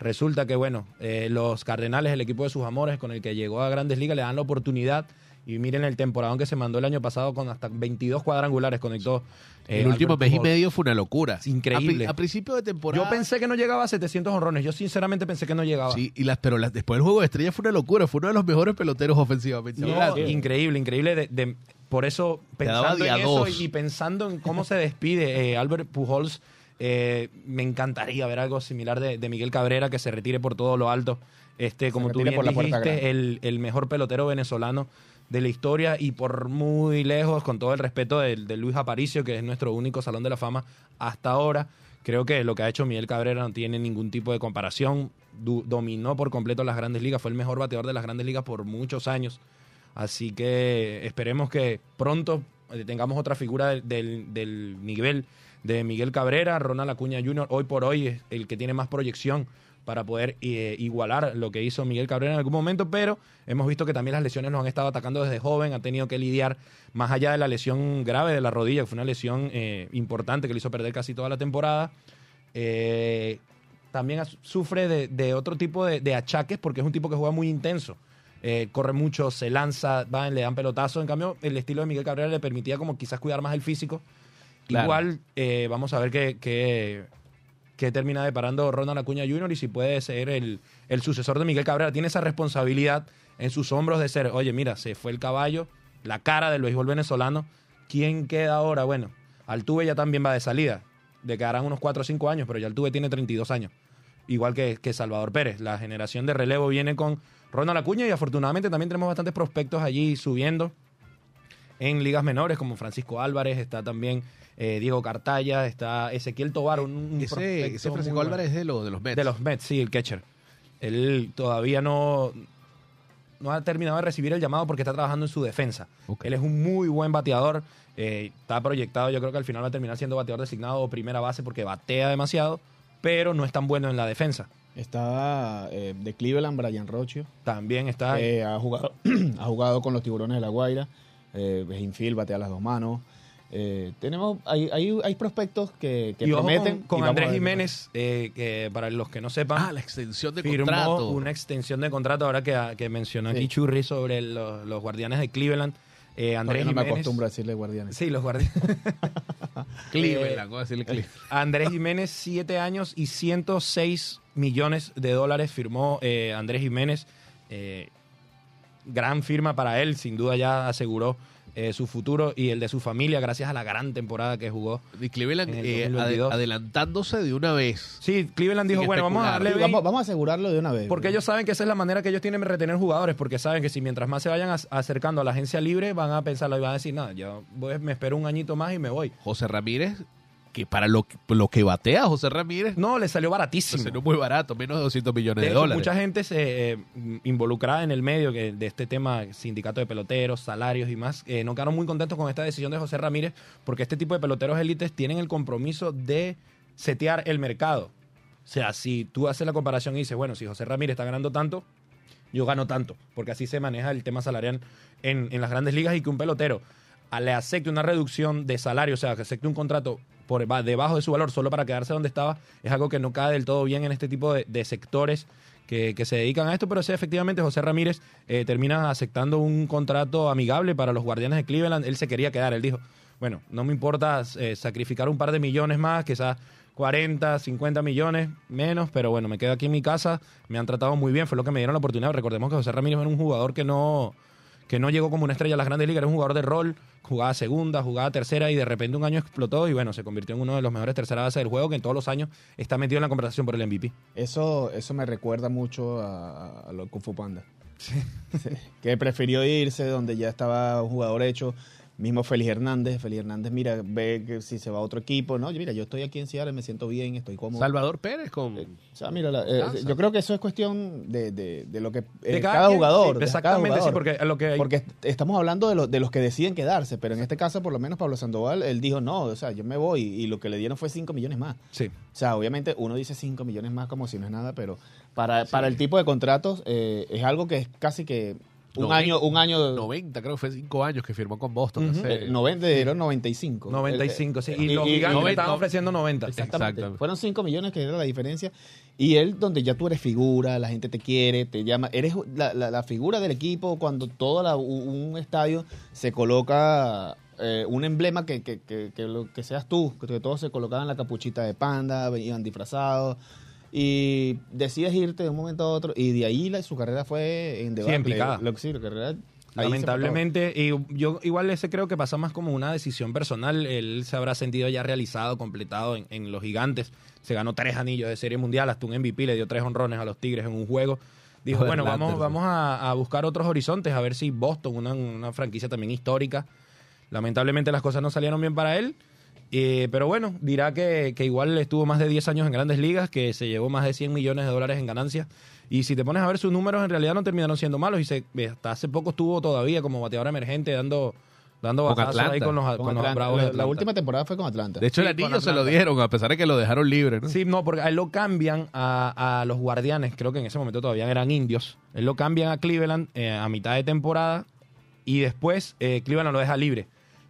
Resulta que, bueno, eh, los Cardenales, el equipo de sus amores, con el que llegó a Grandes Ligas, le dan la oportunidad. Y miren el temporadón que se mandó el año pasado con hasta 22 cuadrangulares, conectó. eh, el último Albert mes y medio fue una locura. Es increíble. A, pri- a principio de temporada. Yo pensé que no llegaba a 700 honrones. Yo sinceramente pensé que no llegaba. Sí, y las, pero las- después del juego de estrella fue una locura. Fue uno de los mejores peloteros ofensivamente. No, increíble, increíble. de- de- por eso, pensando en eso y pensando en cómo se despide eh, Albert Pujols, eh, me encantaría ver algo similar de, de Miguel Cabrera, que se retire por todo lo alto. Este, como tú bien por dijiste, el, el mejor pelotero venezolano de la historia y por muy lejos, con todo el respeto de, Luis Aparicio, que es nuestro único Salón de la Fama hasta ahora. Creo que lo que ha hecho Miguel Cabrera no tiene ningún tipo de comparación. Dominó por completo las grandes ligas, fue el mejor bateador de las grandes ligas por muchos años. Así que esperemos que pronto eh, tengamos otra figura del, del- del nivel de Miguel Cabrera, Ronald Acuña Jr. Hoy por hoy es el que tiene más proyección para poder eh, igualar lo que hizo Miguel Cabrera en algún momento, pero hemos visto que también las lesiones nos han estado atacando desde joven, ha tenido que lidiar más allá de la lesión grave de la rodilla, que fue una lesión eh, importante que le hizo perder casi toda la temporada. Eh, también sufre de, de otro tipo de, de achaques porque es un tipo que juega muy intenso. corre mucho, se lanza, va, le dan pelotazo. En cambio, el estilo de Miguel Cabrera le permitía como quizás cuidar más el físico. Claro. Igual, eh, vamos a ver qué, qué termina deparando Ronald Acuña Jr. y si puede ser el, el sucesor de Miguel Cabrera. Tiene esa responsabilidad en sus hombros de ser, oye, mira, se fue el caballo, la cara del béisbol venezolano. ¿Quién queda ahora? Bueno, Altuve ya también va de salida. De quedarán unos 4 o 5 años, pero ya Altuve tiene 32 años. Igual que, que Salvador Pérez. La generación de relevo viene con Ronald Acuña y afortunadamente también tenemos bastantes prospectos allí subiendo en ligas menores, como Francisco Álvarez, está también eh, Diego Cartaya, está Ezequiel Tobar, un, un Ese, ese Francisco bueno. Álvarez es de, los de los Mets. De los Mets, sí, el catcher. Él todavía no, no ha terminado de recibir el llamado porque está trabajando en su defensa. Él es un muy buen bateador. eh, está proyectado, yo creo que al final va a terminar siendo bateador designado o primera base porque batea demasiado, pero no es tan bueno en la defensa. Está eh, de Cleveland, Brian Rocio. También está... Eh, ha, jugado, ha jugado con los tiburones de la Guaira. Eh, infield, batea las dos manos. Eh, tenemos, hay, hay, hay prospectos que, que y ojo prometen. con, y Andrés. Jiménez, eh, que para los que no sepan, Ah, la extensión de firmó contrato. una extensión de contrato ahora que, que mencionó aquí Sí. Churri sobre los, los guardianes de Cleveland. Eh, Andrés no me acostumbro a decirle guardianes. Sí, los guardianes. Cleveland, ¿cómo decirle Cleveland? Andrés Jiménez, 7 años y 106 millones de dólares firmó eh, Andrés Jiménez. Eh, gran firma para él, sin duda ya aseguró eh, su futuro y el de su familia gracias a la gran temporada que jugó. Y Cleveland eh, ade- 2022. adelantándose de una vez. Sí, Cleveland dijo, bueno, vamos a darle Sí, 20, vamos, vamos a asegurarlo de una vez. porque ellos saben que esa es la manera que ellos tienen de retener jugadores, porque saben que si mientras más se vayan acercando a la agencia libre, van a pensarlo y van a decir, nada, yo voy- me espero un añito más y me voy. José Ramírez, que para lo, que- lo que batea José Ramírez, No, le salió baratísimo. no es muy barato, menos de 200 millones De de, hecho, dólares. mucha gente se eh, involucrada en el medio que- de este tema, sindicato de peloteros, salarios y más, eh, no quedaron muy contentos con esta decisión de José Ramírez, porque este tipo de peloteros élites tienen el compromiso de setear el mercado. O sea, si tú haces la comparación y dices, bueno, si José Ramírez está ganando tanto, yo gano tanto, porque así se maneja el tema salarial en, en las grandes ligas y que un pelotero le acepte una reducción de salario, o sea, que acepte un contrato por ba- debajo de su valor solo para quedarse donde estaba, es algo que no cae del todo bien en este tipo de, sectores que, que se dedican a esto, pero sí, efectivamente, José Ramírez eh, termina aceptando un contrato amigable para los guardianes de Cleveland. Él se quería quedar, él dijo, bueno, no me importa eh, sacrificar un par de millones más, quizás 40, 50 millones menos, pero bueno, me quedo aquí en mi casa, me han tratado muy bien, fue lo que me dieron la oportunidad. Recordemos que José Ramírez era un jugador que no, que no llegó como una estrella a las grandes ligas, era un jugador de rol, jugaba segunda, jugaba tercera y de repente un año explotó y bueno, se convirtió en uno de los mejores tercera bases del juego que en todos los años está metido en la conversación por el MVP. Eso, eso me recuerda mucho a, a lo Kung Fu Panda. Sí, Que prefirió irse donde ya estaba un jugador hecho. Mismo Félix Hernández. Félix Hernández, mira, ve que si se va a otro equipo. No, mira, yo estoy aquí en Seattle, me siento bien, estoy cómodo. Salvador Pérez con... O sea, mira, la- eh, yo creo que eso es cuestión de, de- de lo que eh, De cada, jugador. sí, de cada exactamente, sí, porque lo que hay- Porque est- estamos hablando de, los de los que deciden quedarse, pero en este caso, por lo menos Pablo Sandoval, él dijo, no, o sea, yo me voy y lo que le dieron fue 5 millones más. Sí. O sea, obviamente uno dice 5 millones más como si no es nada, pero para, para el tipo de contratos eh, es algo que es casi que un año, un año 90, creo que fue 5 años que firmó con Boston. Ujú. hace- eh, 90, dieron 95. 95, sí. Eh, Y, los y- y- gigantes estaban ofreciendo 90. Exactamente. Exactamente. Fueron 5 millones que era la diferencia. Y él, donde ya tú eres figura, la gente te quiere, te llama. Eres la, la- la figura del equipo cuando todo la- un estadio se coloca eh, un emblema que, que, que, que lo, que seas tú, que todos se colocaban la capuchita de panda, iban disfrazados. Y decides irte de un momento a otro. Y de ahí la- su carrera fue en debate. en picada. Lo, sí, la carrera. Lamentablemente, y yo igual ese creo que pasa más como una decisión personal. Él se habrá sentido ya realizado, completado en, en los gigantes. Se ganó tres anillos de serie mundial, hasta un MVP, le dio tres honrones a los Tigres en un juego. Dijo, Joder, bueno, vamos, vamos a, a buscar otros horizontes, a ver si Boston, una, una franquicia también histórica. Lamentablemente las cosas no salieron bien para él. Eh, pero bueno, dirá que, que igual estuvo más de 10 años en grandes ligas, que se llevó más de 100 millones de dólares en ganancias. Y si te pones a ver sus números, en realidad no terminaron siendo malos. Y se, hasta hace poco estuvo todavía como bateador emergente dando, dando batazos ahí Atlanta. con los, con Con los Atlanta. Bravos de la, la Atlanta. última temporada fue con Atlanta. De hecho, el Sí, anillo se lo Atlanta. dieron, a pesar de que lo dejaron libre, ¿no? Sí, no, porque a él lo cambian a, a los guardianes, creo que en ese momento todavía eran indios. Él lo cambian a Cleveland eh, a mitad de temporada y después eh, Cleveland lo deja libre.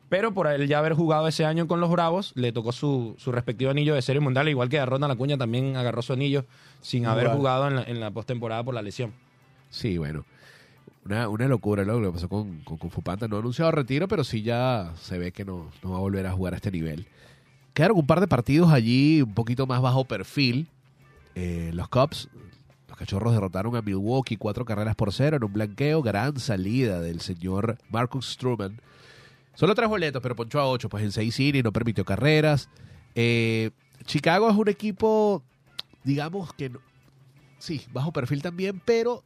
Pero por él ya haber jugado ese año con los Bravos, le tocó su, su respectivo anillo de serie mundial, igual que a Ronald Acuña también agarró su anillo sin haber jugado en la, en la postemporada por la lesión. Sí, bueno. Una, una locura ¿no? lo que pasó con, con Kung Fu Panda. No ha anunciado retiro, pero sí ya se ve que no, no va a volver a jugar a este nivel. Quedaron un par de partidos allí un poquito más bajo perfil. Eh, los Cubs, los cachorros derrotaron a Milwaukee cuatro carreras por cero en un blanqueo. Gran salida del señor Marcus Stroman. Solo tres boletos, pero ponchó a ocho, pues en seis innings, no permitió carreras. Eh, Chicago es un equipo, digamos que, sí, bajo perfil también, pero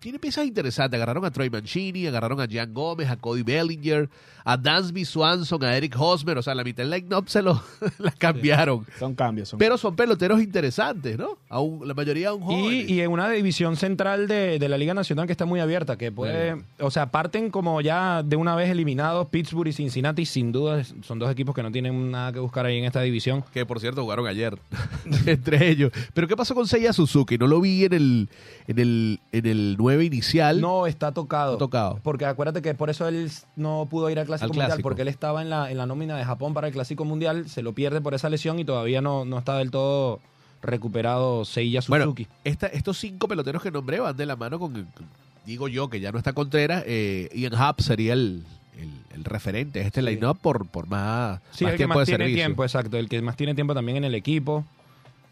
tiene piezas interesantes. Agarraron a Troy Mancini, agarraron a Jan Gómez, a Cody Bellinger, a Dansby Swanson, a Eric Hosmer. O sea, la mitad del line-up se lo la cambiaron. Son cambios. Son Pero son peloteros interesantes, ¿no? Aún, la mayoría aún jóvenes. Y, y en una división central de, de la Liga Nacional que está muy abierta, que puede, o sea, parten como ya de una vez eliminados Pittsburgh y Cincinnati, sin duda son dos equipos que no tienen nada que buscar ahí en esta división. Que por cierto jugaron ayer entre ellos. Pero ¿qué pasó con Seiya Suzuki? No lo vi en el en el en el 9 inicial. No, está tocado. Está tocado. Porque acuérdate que por eso él no pudo ir al Clásico Al Mundial, Clásico. porque él estaba en la, en la nómina de Japón para el Clásico Mundial, se lo pierde por esa lesión y todavía no, no está del todo recuperado Seiya Bueno, Suzuki. esta- estos cinco peloteros que nombré van de la mano con, con- digo yo, que ya no está Contreras. Eh, Ian Happ sería el, el- el referente este Sí. line-up por, por más, Sí, más el que más de tiene servicio. tiempo, exacto. El que más tiene tiempo también en el equipo.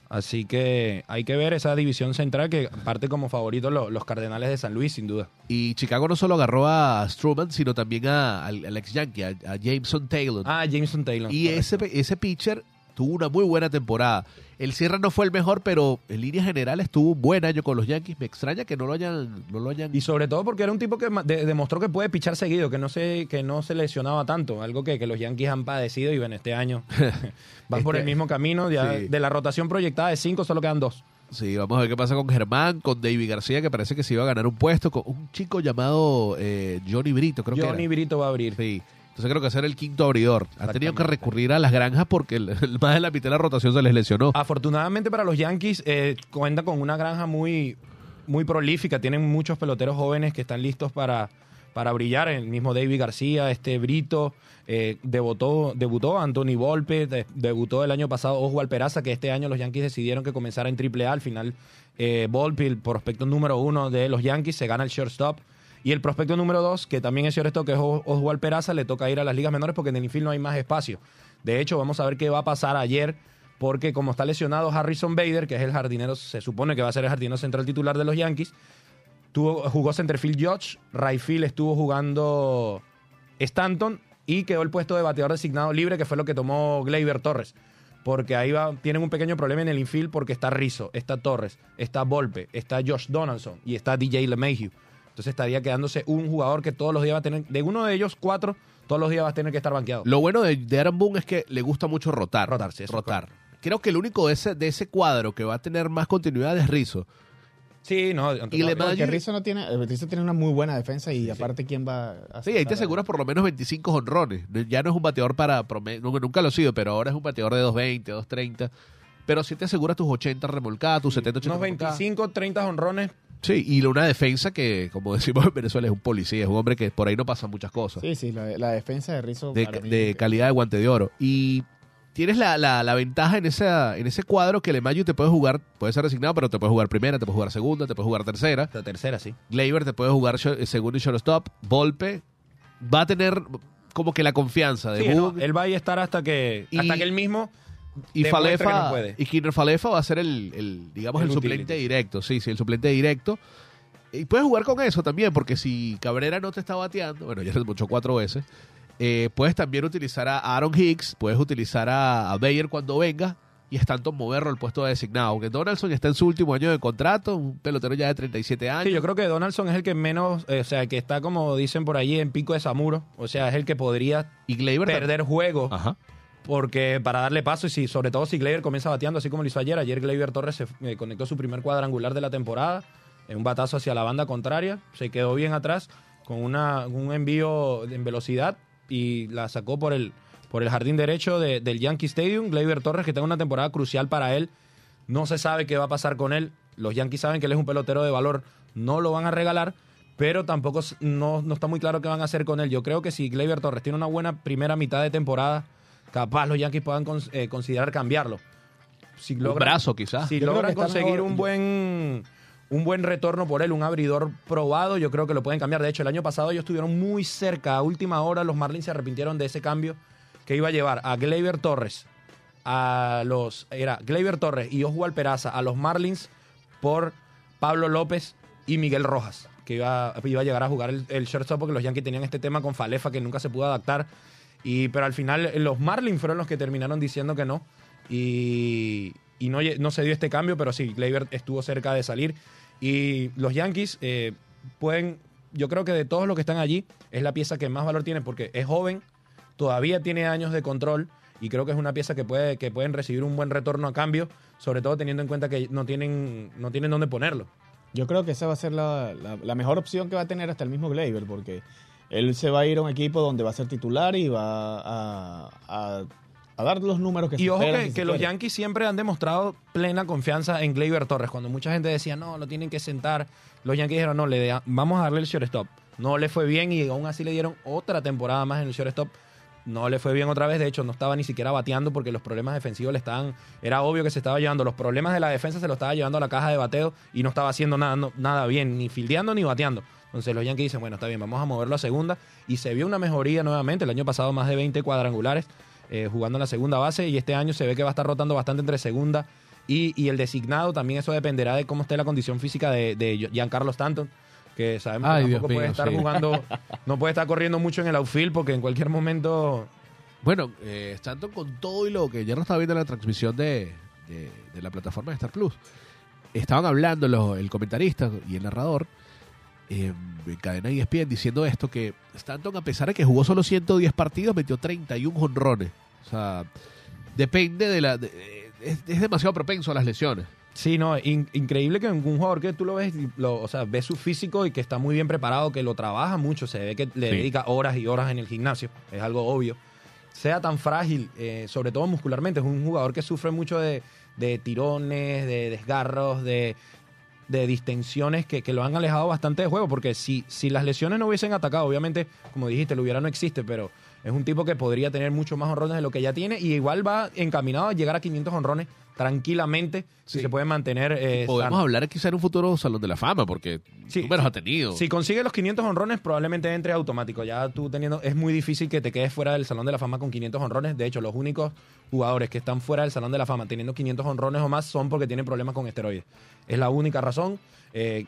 Así que hay que ver esa división central que parte como favorito lo- los Cardenales de San Luis, sin duda. Y Chicago no solo agarró a Struman, sino también a- al, al ex Yankee, a, a Jameson Taylor. Ah, Jameson Taylor. y correcto. ese, ese pitcher tuvo una muy buena temporada. El cierre no fue el mejor, pero en líneas generales tuvo un buen año con los Yankees. Me extraña que no lo hayan, no lo hayan Y sobre todo porque era un tipo que de- demostró que puede pichar seguido, que no se, que no se lesionaba tanto, algo que, que los Yankees han padecido y bueno, este año van por Este- el mismo camino. Ya sí. De la rotación proyectada de cinco solo quedan dos. Sí, vamos a ver qué pasa con Germán, con David García, que parece que se iba a ganar un puesto, con un chico llamado eh, Johnny Brito, creo que Johnny. Brito va a abrir. Sí. Entonces creo que ser el quinto abridor. Ha tenido que recurrir a las granjas porque el, el más de la mitad de la rotación se les lesionó. Afortunadamente para los Yankees eh, cuenta con una granja muy, muy prolífica. Tienen muchos peloteros jóvenes que están listos para, para brillar. El mismo David García, este Brito, eh, debutó, debutó Anthony Volpe, de- debutó el año pasado Oswald Peraza, que este año los Yankees decidieron que comenzara en AAA. Al final, eh, Volpe, el prospecto número uno de los Yankees, se gana el shortstop. Y el prospecto número dos, que también es shortstop, que es Os- Oswald Peraza, le toca ir a las ligas menores porque en el infield no hay más espacio. De hecho, vamos a ver qué va a pasar ayer, porque como está lesionado Harrison Bader, que es el jardinero, se supone que va a ser el jardinero central titular de los Yankees, tuvo, jugó centerfield George, Rayfield estuvo jugando Stanton y quedó el puesto de bateador designado libre, que fue lo que tomó Gleyber Torres. Porque ahí va, tienen un pequeño problema en el infield porque está Rizzo, está Torres, está Volpe, está Josh Donaldson y está DJ LeMahieu. Entonces estaría quedándose un jugador que todos los días va a tener, de uno de ellos, cuatro, todos los días va a tener que estar banqueado. Lo bueno de, de Aaron Boone es que le gusta mucho rotar. Rotar, sí, eso rotar. Creo que el único de ese, de ese cuadro que va a tener más continuidad es Rizzo. Sí, no. Y le no, Porque Rizzo no tiene, eh, Rizzo tiene una muy buena defensa y aparte quién va a Sí, ahí te aseguras por lo menos 25 honrones. Ya no es un bateador para promedio, nunca lo ha sido, pero ahora es un bateador de 220, 230. Pero sí te aseguras tus 80 remolcadas, tus 70, 80 unos remolcadas. 25, 30 honrones. Sí, y una defensa que, como decimos en Venezuela, es un policía, es un hombre que por ahí no pasan muchas cosas. Sí, sí, la, la defensa de Rizzo de, para mí- de calidad de guante de oro. Y tienes la, la, la ventaja en, esa, en ese cuadro que Lemayu te puede jugar, puede ser designado, pero te puede jugar primera, te puede jugar segunda, te puede jugar tercera. La tercera, sí. Gleyber te puede jugar short- segundo y shortstop. Volpe va a tener como que la confianza de Sí, no, él va a estar hasta que, Y- hasta que él mismo y Falefa no puede. y Kiner Falefa va a ser el, el, digamos el, El suplente directo sí sí el suplente directo. Y puedes jugar con eso también porque si Cabrera no te está bateando bueno ya se mucho cuatro veces eh, puedes también utilizar a Aaron Hicks puedes utilizar a, a Bayer cuando venga y Stanton moverlo al puesto de designado aunque Donaldson está en su último año de contrato un pelotero ya de 37 años Sí, yo creo que Donaldson es el que menos, eh, o sea, que está como dicen por ahí en pico de Samuro. O sea, es el que podría y Gleyber perder juego. Ajá porque para darle paso y si, sobre todo si Gleyber comienza bateando así como lo hizo ayer. Ayer Gleyber Torres se eh, conectó su primer cuadrangular de la temporada en un batazo hacia la banda contraria. Se quedó bien atrás con una, un envío en velocidad y la sacó por el, por el jardín derecho de- del Yankee Stadium. Gleyber Torres que tenga una temporada crucial para él. No se sabe qué va a pasar con él. Los Yankees saben que él es un pelotero de valor. No lo van a regalar. Pero tampoco no, no está muy claro qué van a hacer con él. Yo creo que si Gleyber Torres tiene una buena primera mitad de temporada, capaz los Yankees puedan cons- eh, considerar cambiarlo. Si un logran, brazo quizás si Yo logran conseguir mejor- un buen un buen retorno por él, un abridor probado, yo creo que lo pueden cambiar. De hecho, el año pasado ellos estuvieron muy cerca, a última hora los Marlins se arrepintieron de ese cambio que iba a llevar a Gleyber Torres, a los era Gleyber Torres y Oswald Peraza a los Marlins por Pablo López y Miguel Rojas, que iba, iba a llegar a jugar el, el shortstop porque los Yankees tenían este tema con Falefa que nunca se pudo adaptar. Y, pero al final eh, los Marlins fueron los que terminaron diciendo que no. Y, y no, no se dio este cambio, pero sí, Gleyber estuvo cerca de salir. Y los Yankees eh, pueden, yo creo que de todos los que están allí, es la pieza que más valor tiene porque es joven, todavía tiene años de control y creo que es una pieza que, puede, que pueden recibir un buen retorno a cambio, sobre todo teniendo en cuenta que no tienen, no tienen dónde ponerlo. Yo creo que esa va a ser la, la- la mejor opción que va a tener hasta el mismo Gleyber, porque él se va a ir a un equipo donde va a ser titular y va a, a- a dar los números que Y se ojo esperan, que, los. Yankees siempre han demostrado plena confianza en Gleyber Torres. Cuando mucha gente decía, no, lo tienen que sentar, los Yankees dijeron, no, le vamos a darle el shortstop. No le fue bien y aún así le dieron otra temporada más en el shortstop. No le fue bien otra vez, de hecho no estaba ni siquiera bateando porque los problemas defensivos le estaban, era obvio que se estaba llevando, los problemas de la defensa se lo estaba llevando a la caja de bateo y no estaba haciendo nada, no- nada bien, ni fildeando ni bateando. Entonces los Yankees dicen, bueno, está bien, vamos a moverlo a segunda y se vio una mejoría nuevamente, el año pasado más de 20 cuadrangulares eh, jugando en la segunda base. Y este año se ve que va a estar rotando bastante entre segunda y, y el designado, también eso dependerá de cómo esté la condición física de, de Giancarlo Stanton, que sabemos Ay, que Dios tampoco puede mío, estar sí. jugando, no puede estar corriendo mucho en el outfield porque en cualquier momento Bueno, eh, Stanton con todo y lo que ya no estaba viendo en la transmisión de, de- de la plataforma de Star Plus, estaban hablando los- el comentarista y el narrador eh, en cadena ESPN diciendo esto, que Stanton a pesar de que jugó solo 110 partidos, metió 31 jonrones. O sea, depende de la... de- es, es demasiado propenso a las lesiones. Sí, no, in- increíble que un jugador que tú lo ves, lo, o sea, ves su físico y que está muy bien preparado, que lo trabaja mucho, se ve que le Sí. dedica horas y horas en el gimnasio, es algo obvio. Sea tan frágil, eh, sobre todo muscularmente, es un jugador que sufre mucho de, de tirones, de desgarros, de, de distensiones que, que lo han alejado bastante de juego, porque si, si las lesiones no hubiesen atacado, obviamente, como dijiste, lo hubiera no existe, pero es un tipo que podría tener muchos más honrones de lo que ya tiene y igual va encaminado a llegar a 500 honrones tranquilamente si se puede mantener eh, Podemos sano. hablar quizá en un futuro Salón de la Fama, porque Sí, números sí. ha tenido. Si consigue los 500 honrones, probablemente entre automático. Ya tú teniendo. Es muy difícil que te quedes fuera del Salón de la Fama con 500 honrones. De hecho, los únicos jugadores que están fuera del Salón de la Fama teniendo 500 honrones o más son porque tienen problemas con esteroides. Es la única razón. Eh,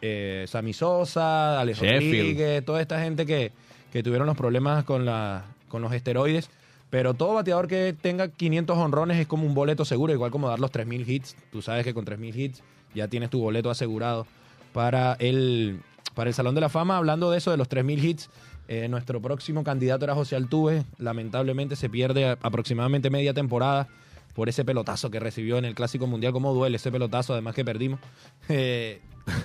eh, Sammy Sosa, Alex. Rodríguez, toda esta gente que, que tuvieron los problemas con, la, con los esteroides. Pero todo bateador que tenga 500 honrones es como un boleto seguro, igual como dar los 3.000 hits. Tú sabes que con 3.000 hits ya tienes tu boleto asegurado para el, para el Salón de la Fama. Hablando de eso, de los 3.000 hits, eh, nuestro próximo candidato era José Altuve. Lamentablemente se pierde aproximadamente media temporada por ese pelotazo que recibió en el Clásico Mundial. ¿Cómo duele ese pelotazo? Además que perdimos. Eh,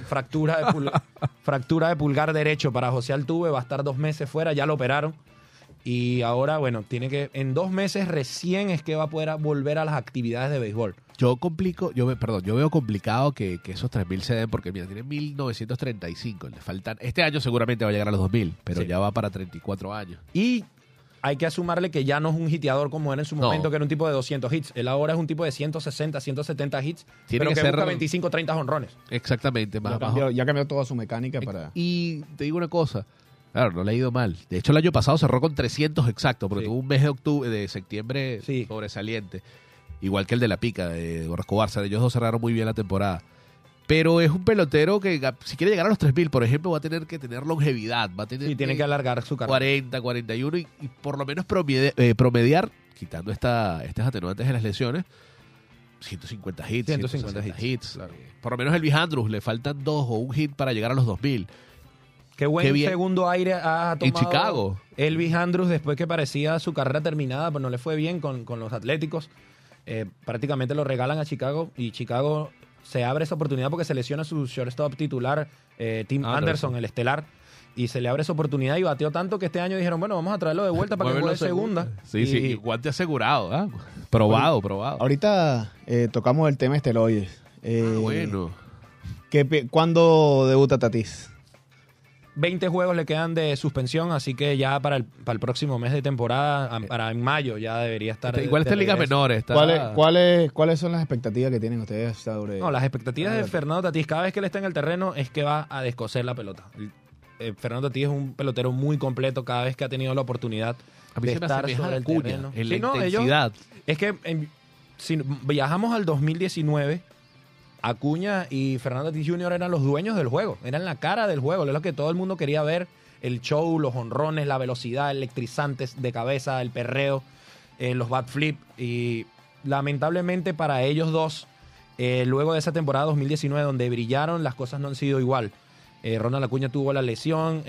fractura, de fractura de pulgar derecho para José Altuve. Va a estar dos meses fuera, ya lo operaron. Y ahora, bueno, tiene que. En dos meses recién es que va a poder volver a las actividades de béisbol. Yo complico, yo ve- perdón, yo veo complicado que, que esos 3.000 se den porque mira, tiene 1935, le faltan, este año seguramente va a llegar a los 2.000, pero Sí. ya va para 34 años. Y hay que asumarle que ya no es un hiteador como era en su No. momento, que era un tipo de 200 hits. Él ahora es un tipo de 160, 170 hits, Tiene pero que que, ser- busca 25, 30 honrones. Exactamente, más Ya cambió, ya cambió toda su mecánica para... Y te digo una cosa, claro, no le ha ido mal. De hecho, el año pasado cerró con 300 exactos, porque Sí. tuvo un mes de octubre, de septiembre Sí. sobresaliente. Igual que el de la pica, de Borrasco Barça. Ellos dos cerraron muy bien la temporada. Pero es un pelotero que, si quiere llegar a los 3.000, por ejemplo, va a tener que tener longevidad. Va a tener tiene que alargar su carrera. 40, 41 y, y por lo menos eh, promediar, quitando esta, estas atenuantes de las lesiones, 150 hits, 150 150 hits, hits. claro. Por lo menos el Andrews le faltan dos o un hit para llegar a los 2000. Qué buen Qué bien. segundo aire ha tomado En Chicago. Elvis Andrews después que parecía su carrera terminada, pues no le fue bien con, con los Atléticos. Eh, prácticamente lo regalan a Chicago y Chicago se abre esa oportunidad porque se lesiona su shortstop titular, eh, Tim Anderson. El estelar. Y se le abre esa oportunidad y bateó tanto que este año dijeron, bueno, vamos a traerlo de vuelta para que juegue segunda. Sí, Y- sí, y guante asegurado, ¿ah? Probado, probado. Ahorita eh, tocamos el tema esteroides. Eh, Ah, bueno. ¿qué pi- ¿Cuándo debuta Tatis? 20 juegos le quedan de suspensión, así que ya para el, para el próximo mes de temporada, a- para en mayo, ya debería estar. de- Igual de está en ligas menores. Está... ¿Cuáles, cuáles, ¿Cuáles son las expectativas que tienen ustedes sobre.? No, las expectativas de. Fernando Tatís, cada vez que él está en el terreno, es que va a descoser la pelota. El- eh, Fernando Tatís es un pelotero muy completo cada vez que ha tenido la oportunidad A mí de se me estar sobre el Acuña, terreno. en Sí, la no, ellos- intensidad. es que en- si viajamos al 2019, Acuña y Fernando Tatis Jr. eran los dueños del juego, eran la cara del juego, es lo que todo el mundo quería ver, el show, los honrones, la velocidad, electrizantes de cabeza, el perreo, eh, los bat flip y lamentablemente para ellos dos, eh, luego de esa temporada 2019 donde brillaron, las cosas no han sido igual. Eh, Ronald Acuña tuvo la lesión,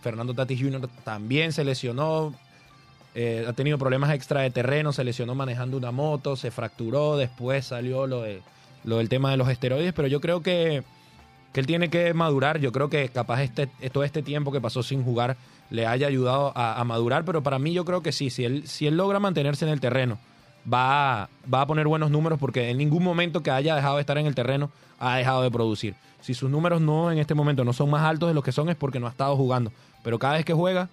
Fernando Tatis Jr. también se lesionó, ha tenido problemas extra de terreno, se lesionó manejando una moto, se fracturó, después salió lo, de, lo del tema de los esteroides, pero yo creo que, que él tiene que madurar, yo creo que capaz este, todo este tiempo que pasó sin jugar le haya ayudado a, a madurar, pero para mí yo creo que sí, si él, si él logra mantenerse en el terreno, va, a- va a poner buenos números porque en ningún momento que haya dejado de estar en el terreno ha dejado de producir. Si sus números no en este momento no son más altos de lo que son es porque no ha estado jugando, pero cada vez que juega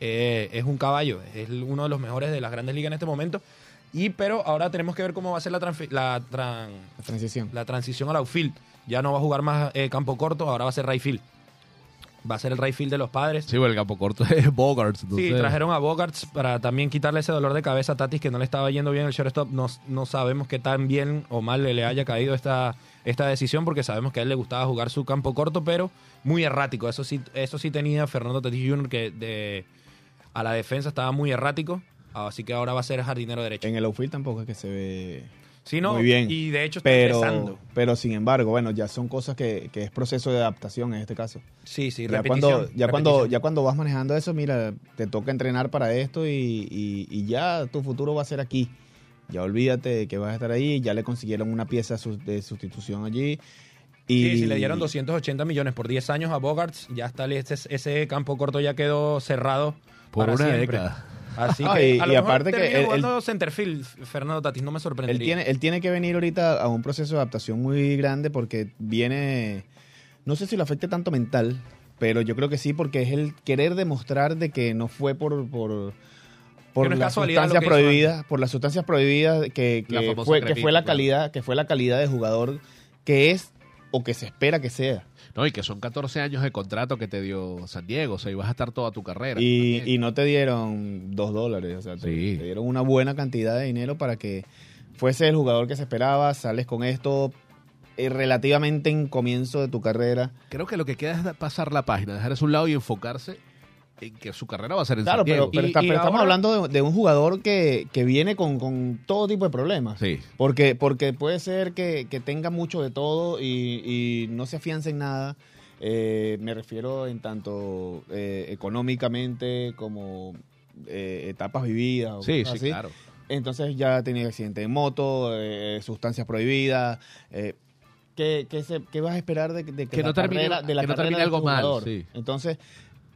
eh, es un caballo, es uno de los mejores de las grandes ligas en este momento. Y pero ahora tenemos que ver cómo va a ser la, tran- La transición. la transición al outfield. Ya no va a jugar más eh, campo corto, ahora va a ser right field. Va a ser el right field de los padres. Sí, bueno, el campo corto es Bogarts. Sí, trajeron a Bogarts para también quitarle ese dolor de cabeza a Tatis que no le estaba yendo bien el shortstop. No, no sabemos qué tan bien o mal le, le haya caído esta, esta decisión porque sabemos que a él le gustaba jugar su campo corto, pero muy errático. Eso sí, eso sí tenía Fernando Tatis Jr. que de, a la defensa estaba muy errático. Así que ahora va a ser jardinero derecho. En el outfield tampoco es que se ve Sí, no, muy bien. Y de hecho está pero, empezando. pero sin embargo, bueno, ya son cosas que, que es proceso de adaptación en este caso. Sí, sí, ya repetición, cuando, ya cuando, ya cuando vas manejando eso, mira, te toca entrenar para esto y, y- y ya tu futuro va a ser aquí. Ya olvídate de que vas a estar ahí, ya le consiguieron una pieza de sustitución allí. Y Sí, si le dieron 280 millones por 10 años a Bogarts, ya está ese, ese campo corto ya quedó cerrado Por para una siempre. década. Así que y- a lo y mejor aparte que él- jugando centerfield Fernando Tatis, no me Él sorprendería. tiene, él tiene que venir ahorita a un proceso de adaptación muy grande porque viene, no sé si lo afecte tanto mental, pero yo creo que sí porque es el querer demostrar de que no fue por por, por no las sustancias prohibidas, por las sustancias prohibidas que, que fue que fue la claro. calidad, que fue la calidad de jugador que es o que se espera que sea. No, y que son 14 años de contrato que te dio San Diego. O sea, y vas a estar toda tu carrera. Y, y no te dieron dos dólares, o sea, te, Sí. te dieron una buena cantidad de dinero para que fuese el jugador que se esperaba, sales con esto eh, relativamente en comienzo de tu carrera. Creo que lo que queda es pasar la página, dejar eso a un lado y enfocarse en que su carrera va a ser en Claro, San Diego. pero, pero Y- está- y pero estamos hablando de, de un jugador que, que viene con, con todo tipo de problemas. Sí. Porque, porque puede ser que, que tenga mucho de todo y, y no se afiance en nada. Eh, me refiero en tanto eh, económicamente como eh, etapas vividas. o Sí, sí, así. claro. Entonces ya tenía accidente de moto, eh, sustancias prohibidas. Eh, ¿qué, qué se- qué vas a esperar de, de que, Que la no termine- carrera, de la que no carrera termine algo mal, jugador? sí. Entonces,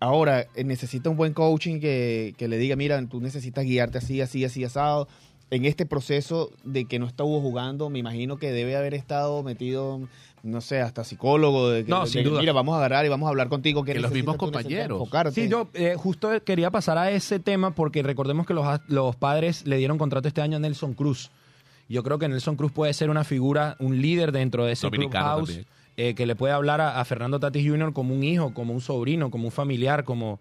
ahora eh, necesita un buen coaching que, que le diga, mira, tú necesitas guiarte así, así, así, asado. En este proceso de que no estuvo jugando, me imagino que debe haber estado metido, no sé, hasta psicólogo. De que, No, de sin que, duda. Mira, vamos a agarrar y vamos a hablar contigo. ¿qué Que los mismos compañeros. Sí, yo eh, justo quería pasar a ese tema porque recordemos que los, los padres le dieron contrato este año a Nelson Cruz. Yo creo que Nelson Cruz puede ser una figura, un líder dentro de ese Dominicano clubhouse también. Eh, que le puede hablar a, a Fernando Tatis Jr. como un hijo, como un sobrino, como un familiar, como,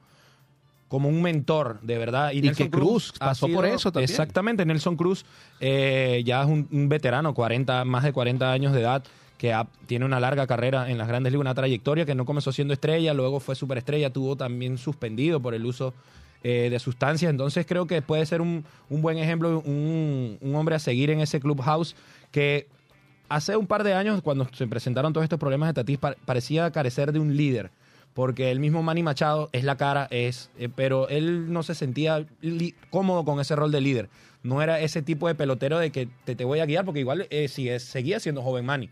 como un mentor, de verdad. Y que Cruz pasó por eso también. Exactamente, Nelson Cruz eh, ya es un, un veterano, 40, más de 40 años de edad, que ha- tiene una larga carrera en las grandes ligas, una trayectoria que no comenzó siendo estrella, luego fue superestrella, tuvo también suspendido por el uso eh, de sustancias. Entonces creo que puede ser un, un buen ejemplo, un, un hombre a seguir en ese clubhouse que hace un par de años, cuando se presentaron todos estos problemas de Tatis, pa- parecía carecer de un líder. Porque el mismo Manny Machado es la cara, es, eh, pero él no se sentía cómodo con ese rol de líder. No era ese tipo de pelotero de que te, te voy a guiar, porque igual eh, sigue- seguía siendo joven Manny.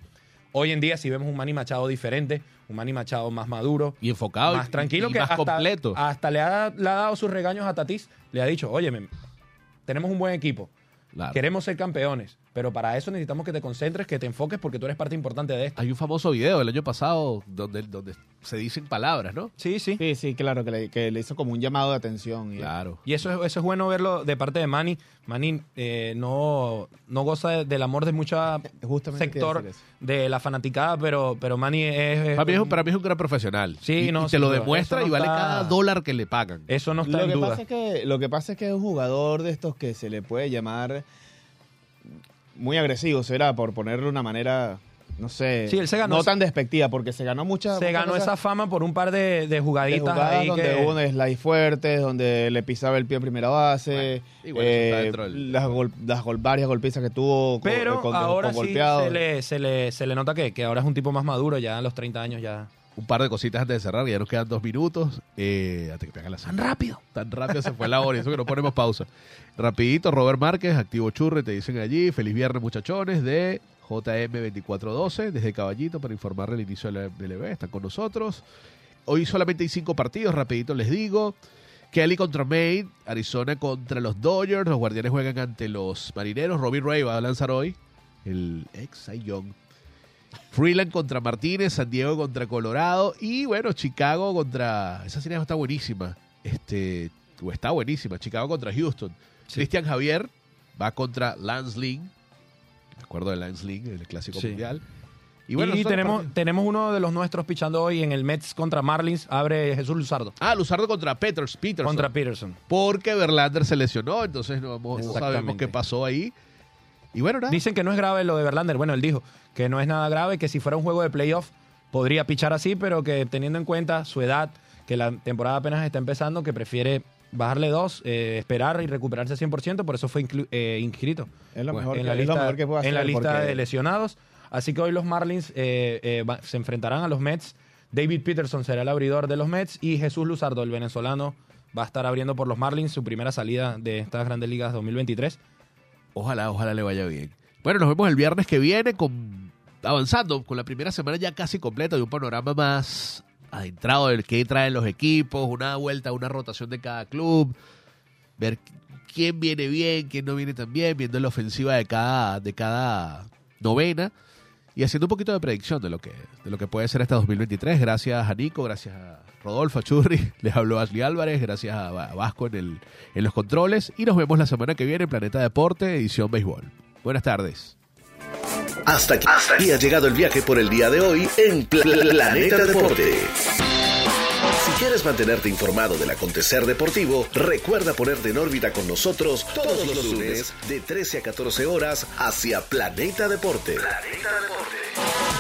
Hoy en día, si vemos un Manny Machado diferente, un Manny Machado más maduro, Y enfocado. más tranquilo, y que más hasta, completo. hasta le, ha, le ha dado sus regaños a Tatis. Le ha dicho, oye, tenemos un buen equipo, Claro. queremos ser campeones. Pero para eso necesitamos que te concentres, que te enfoques, porque tú eres parte importante de esto. Hay un famoso video del año pasado donde, donde se dicen palabras, ¿no? Sí, sí. Sí, sí, claro, que le, que le hizo como un llamado de atención. y- Claro. Y eso es, eso es bueno verlo de parte de Manny. Manny eh, no, no goza de- del amor de mucha Justamente sector de la fanaticada, pero, pero Manny es... es- Para mí, es, un- para mí es un gran profesional. Sí, y, no, y te lo demuestra y vale está- cada dólar que le pagan. Eso no está lo en que duda. pasa es que lo que pasa es que es un jugador de estos que se le puede llamar muy agresivo será por ponerle una manera no sé Sí, él se ganó no tan despectiva porque se ganó mucha Se muchas ganó cosas esa fama por un par de, de de jugaditas jugadas ahí donde que... hubo un slide fuertes donde le pisaba el pie en primera base Bueno, igual eh, del- las, gol- las gol- varias golpizas que tuvo Pero con- ahora con sí golpeados. se le, se, le, se le nota que, que ahora es un tipo más maduro, ya a los 30 años ya... Un par de cositas antes de cerrar, que ya nos quedan dos minutos. Eh, hasta que Tan rápido. Tan rápido se fue la hora, eso que no ponemos pausa. Rapidito, Robert Márquez, activo churre, te dicen allí. Feliz viernes, muchachones, de JM2412, desde Caballito, para informarle el inicio del BLB. Están con nosotros. Hoy solamente hay cinco partidos, rapidito les digo. Kelly contra Maine, Arizona contra los Dodgers, los Guardianes juegan ante los Marineros, Robbie Ray va a lanzar hoy, el ex Young. Freeland contra Martínez, San Diego contra Colorado y bueno, Chicago contra... Esa serie está buenísima. Este, o está buenísima. Chicago contra Houston. Cristian Javier va contra Lance Lynn. Me acuerdo de Lance Lynn, el clásico Sí. mundial. Y, bueno, tenemos, tenemos uno de los nuestros pichando hoy en el Mets contra Marlins. Abre Jesús Luzardo Ah, Luzardo contra Peters, Peterson. contra Peterson. Porque Verlander se lesionó, entonces no, sabemos qué pasó ahí. Y bueno, nada. Dicen que no es grave lo de Verlander. Bueno, él dijo que no es nada grave, que si fuera un juego de playoff podría pichar así, pero que teniendo en cuenta su edad, que la temporada apenas está empezando, que prefiere bajarle dos, eh, esperar y recuperarse 100%, por eso fue eh, inscrito es lo Bueno, mejor, en que, la lista, lo mejor que puede hacer en la lista porque- de lesionados. Así que hoy los Marlins eh, eh, va- se enfrentarán a los Mets. David Peterson será el abridor de los Mets y Jesús Luzardo, el venezolano, va a estar abriendo por los Marlins su primera salida de estas grandes ligas 2023. Ojalá, ojalá le vaya bien. Bueno, nos vemos el viernes que viene con avanzando con la primera semana ya casi completa de un panorama más adentrado del que traen los equipos, una vuelta, una rotación de cada club, ver quién viene bien, quién no viene tan bien, viendo la ofensiva de cada de cada novena y haciendo un poquito de predicción de lo que de lo que puede ser este 2023. Gracias a Nico, gracias a Rodolfo, Churri, les habló Ashley Álvarez, gracias a Va- Vasco en el en los controles y nos vemos la semana que viene en Planeta Deporte edición béisbol. Buenas tardes. Hasta aquí, ha llegado el viaje por el día de hoy en Pla- Planeta Deporte. Si quieres mantenerte informado del acontecer deportivo, recuerda ponerte en órbita con nosotros todos los lunes de 13 a 14 horas hacia Planeta Deporte. Planeta Deporte.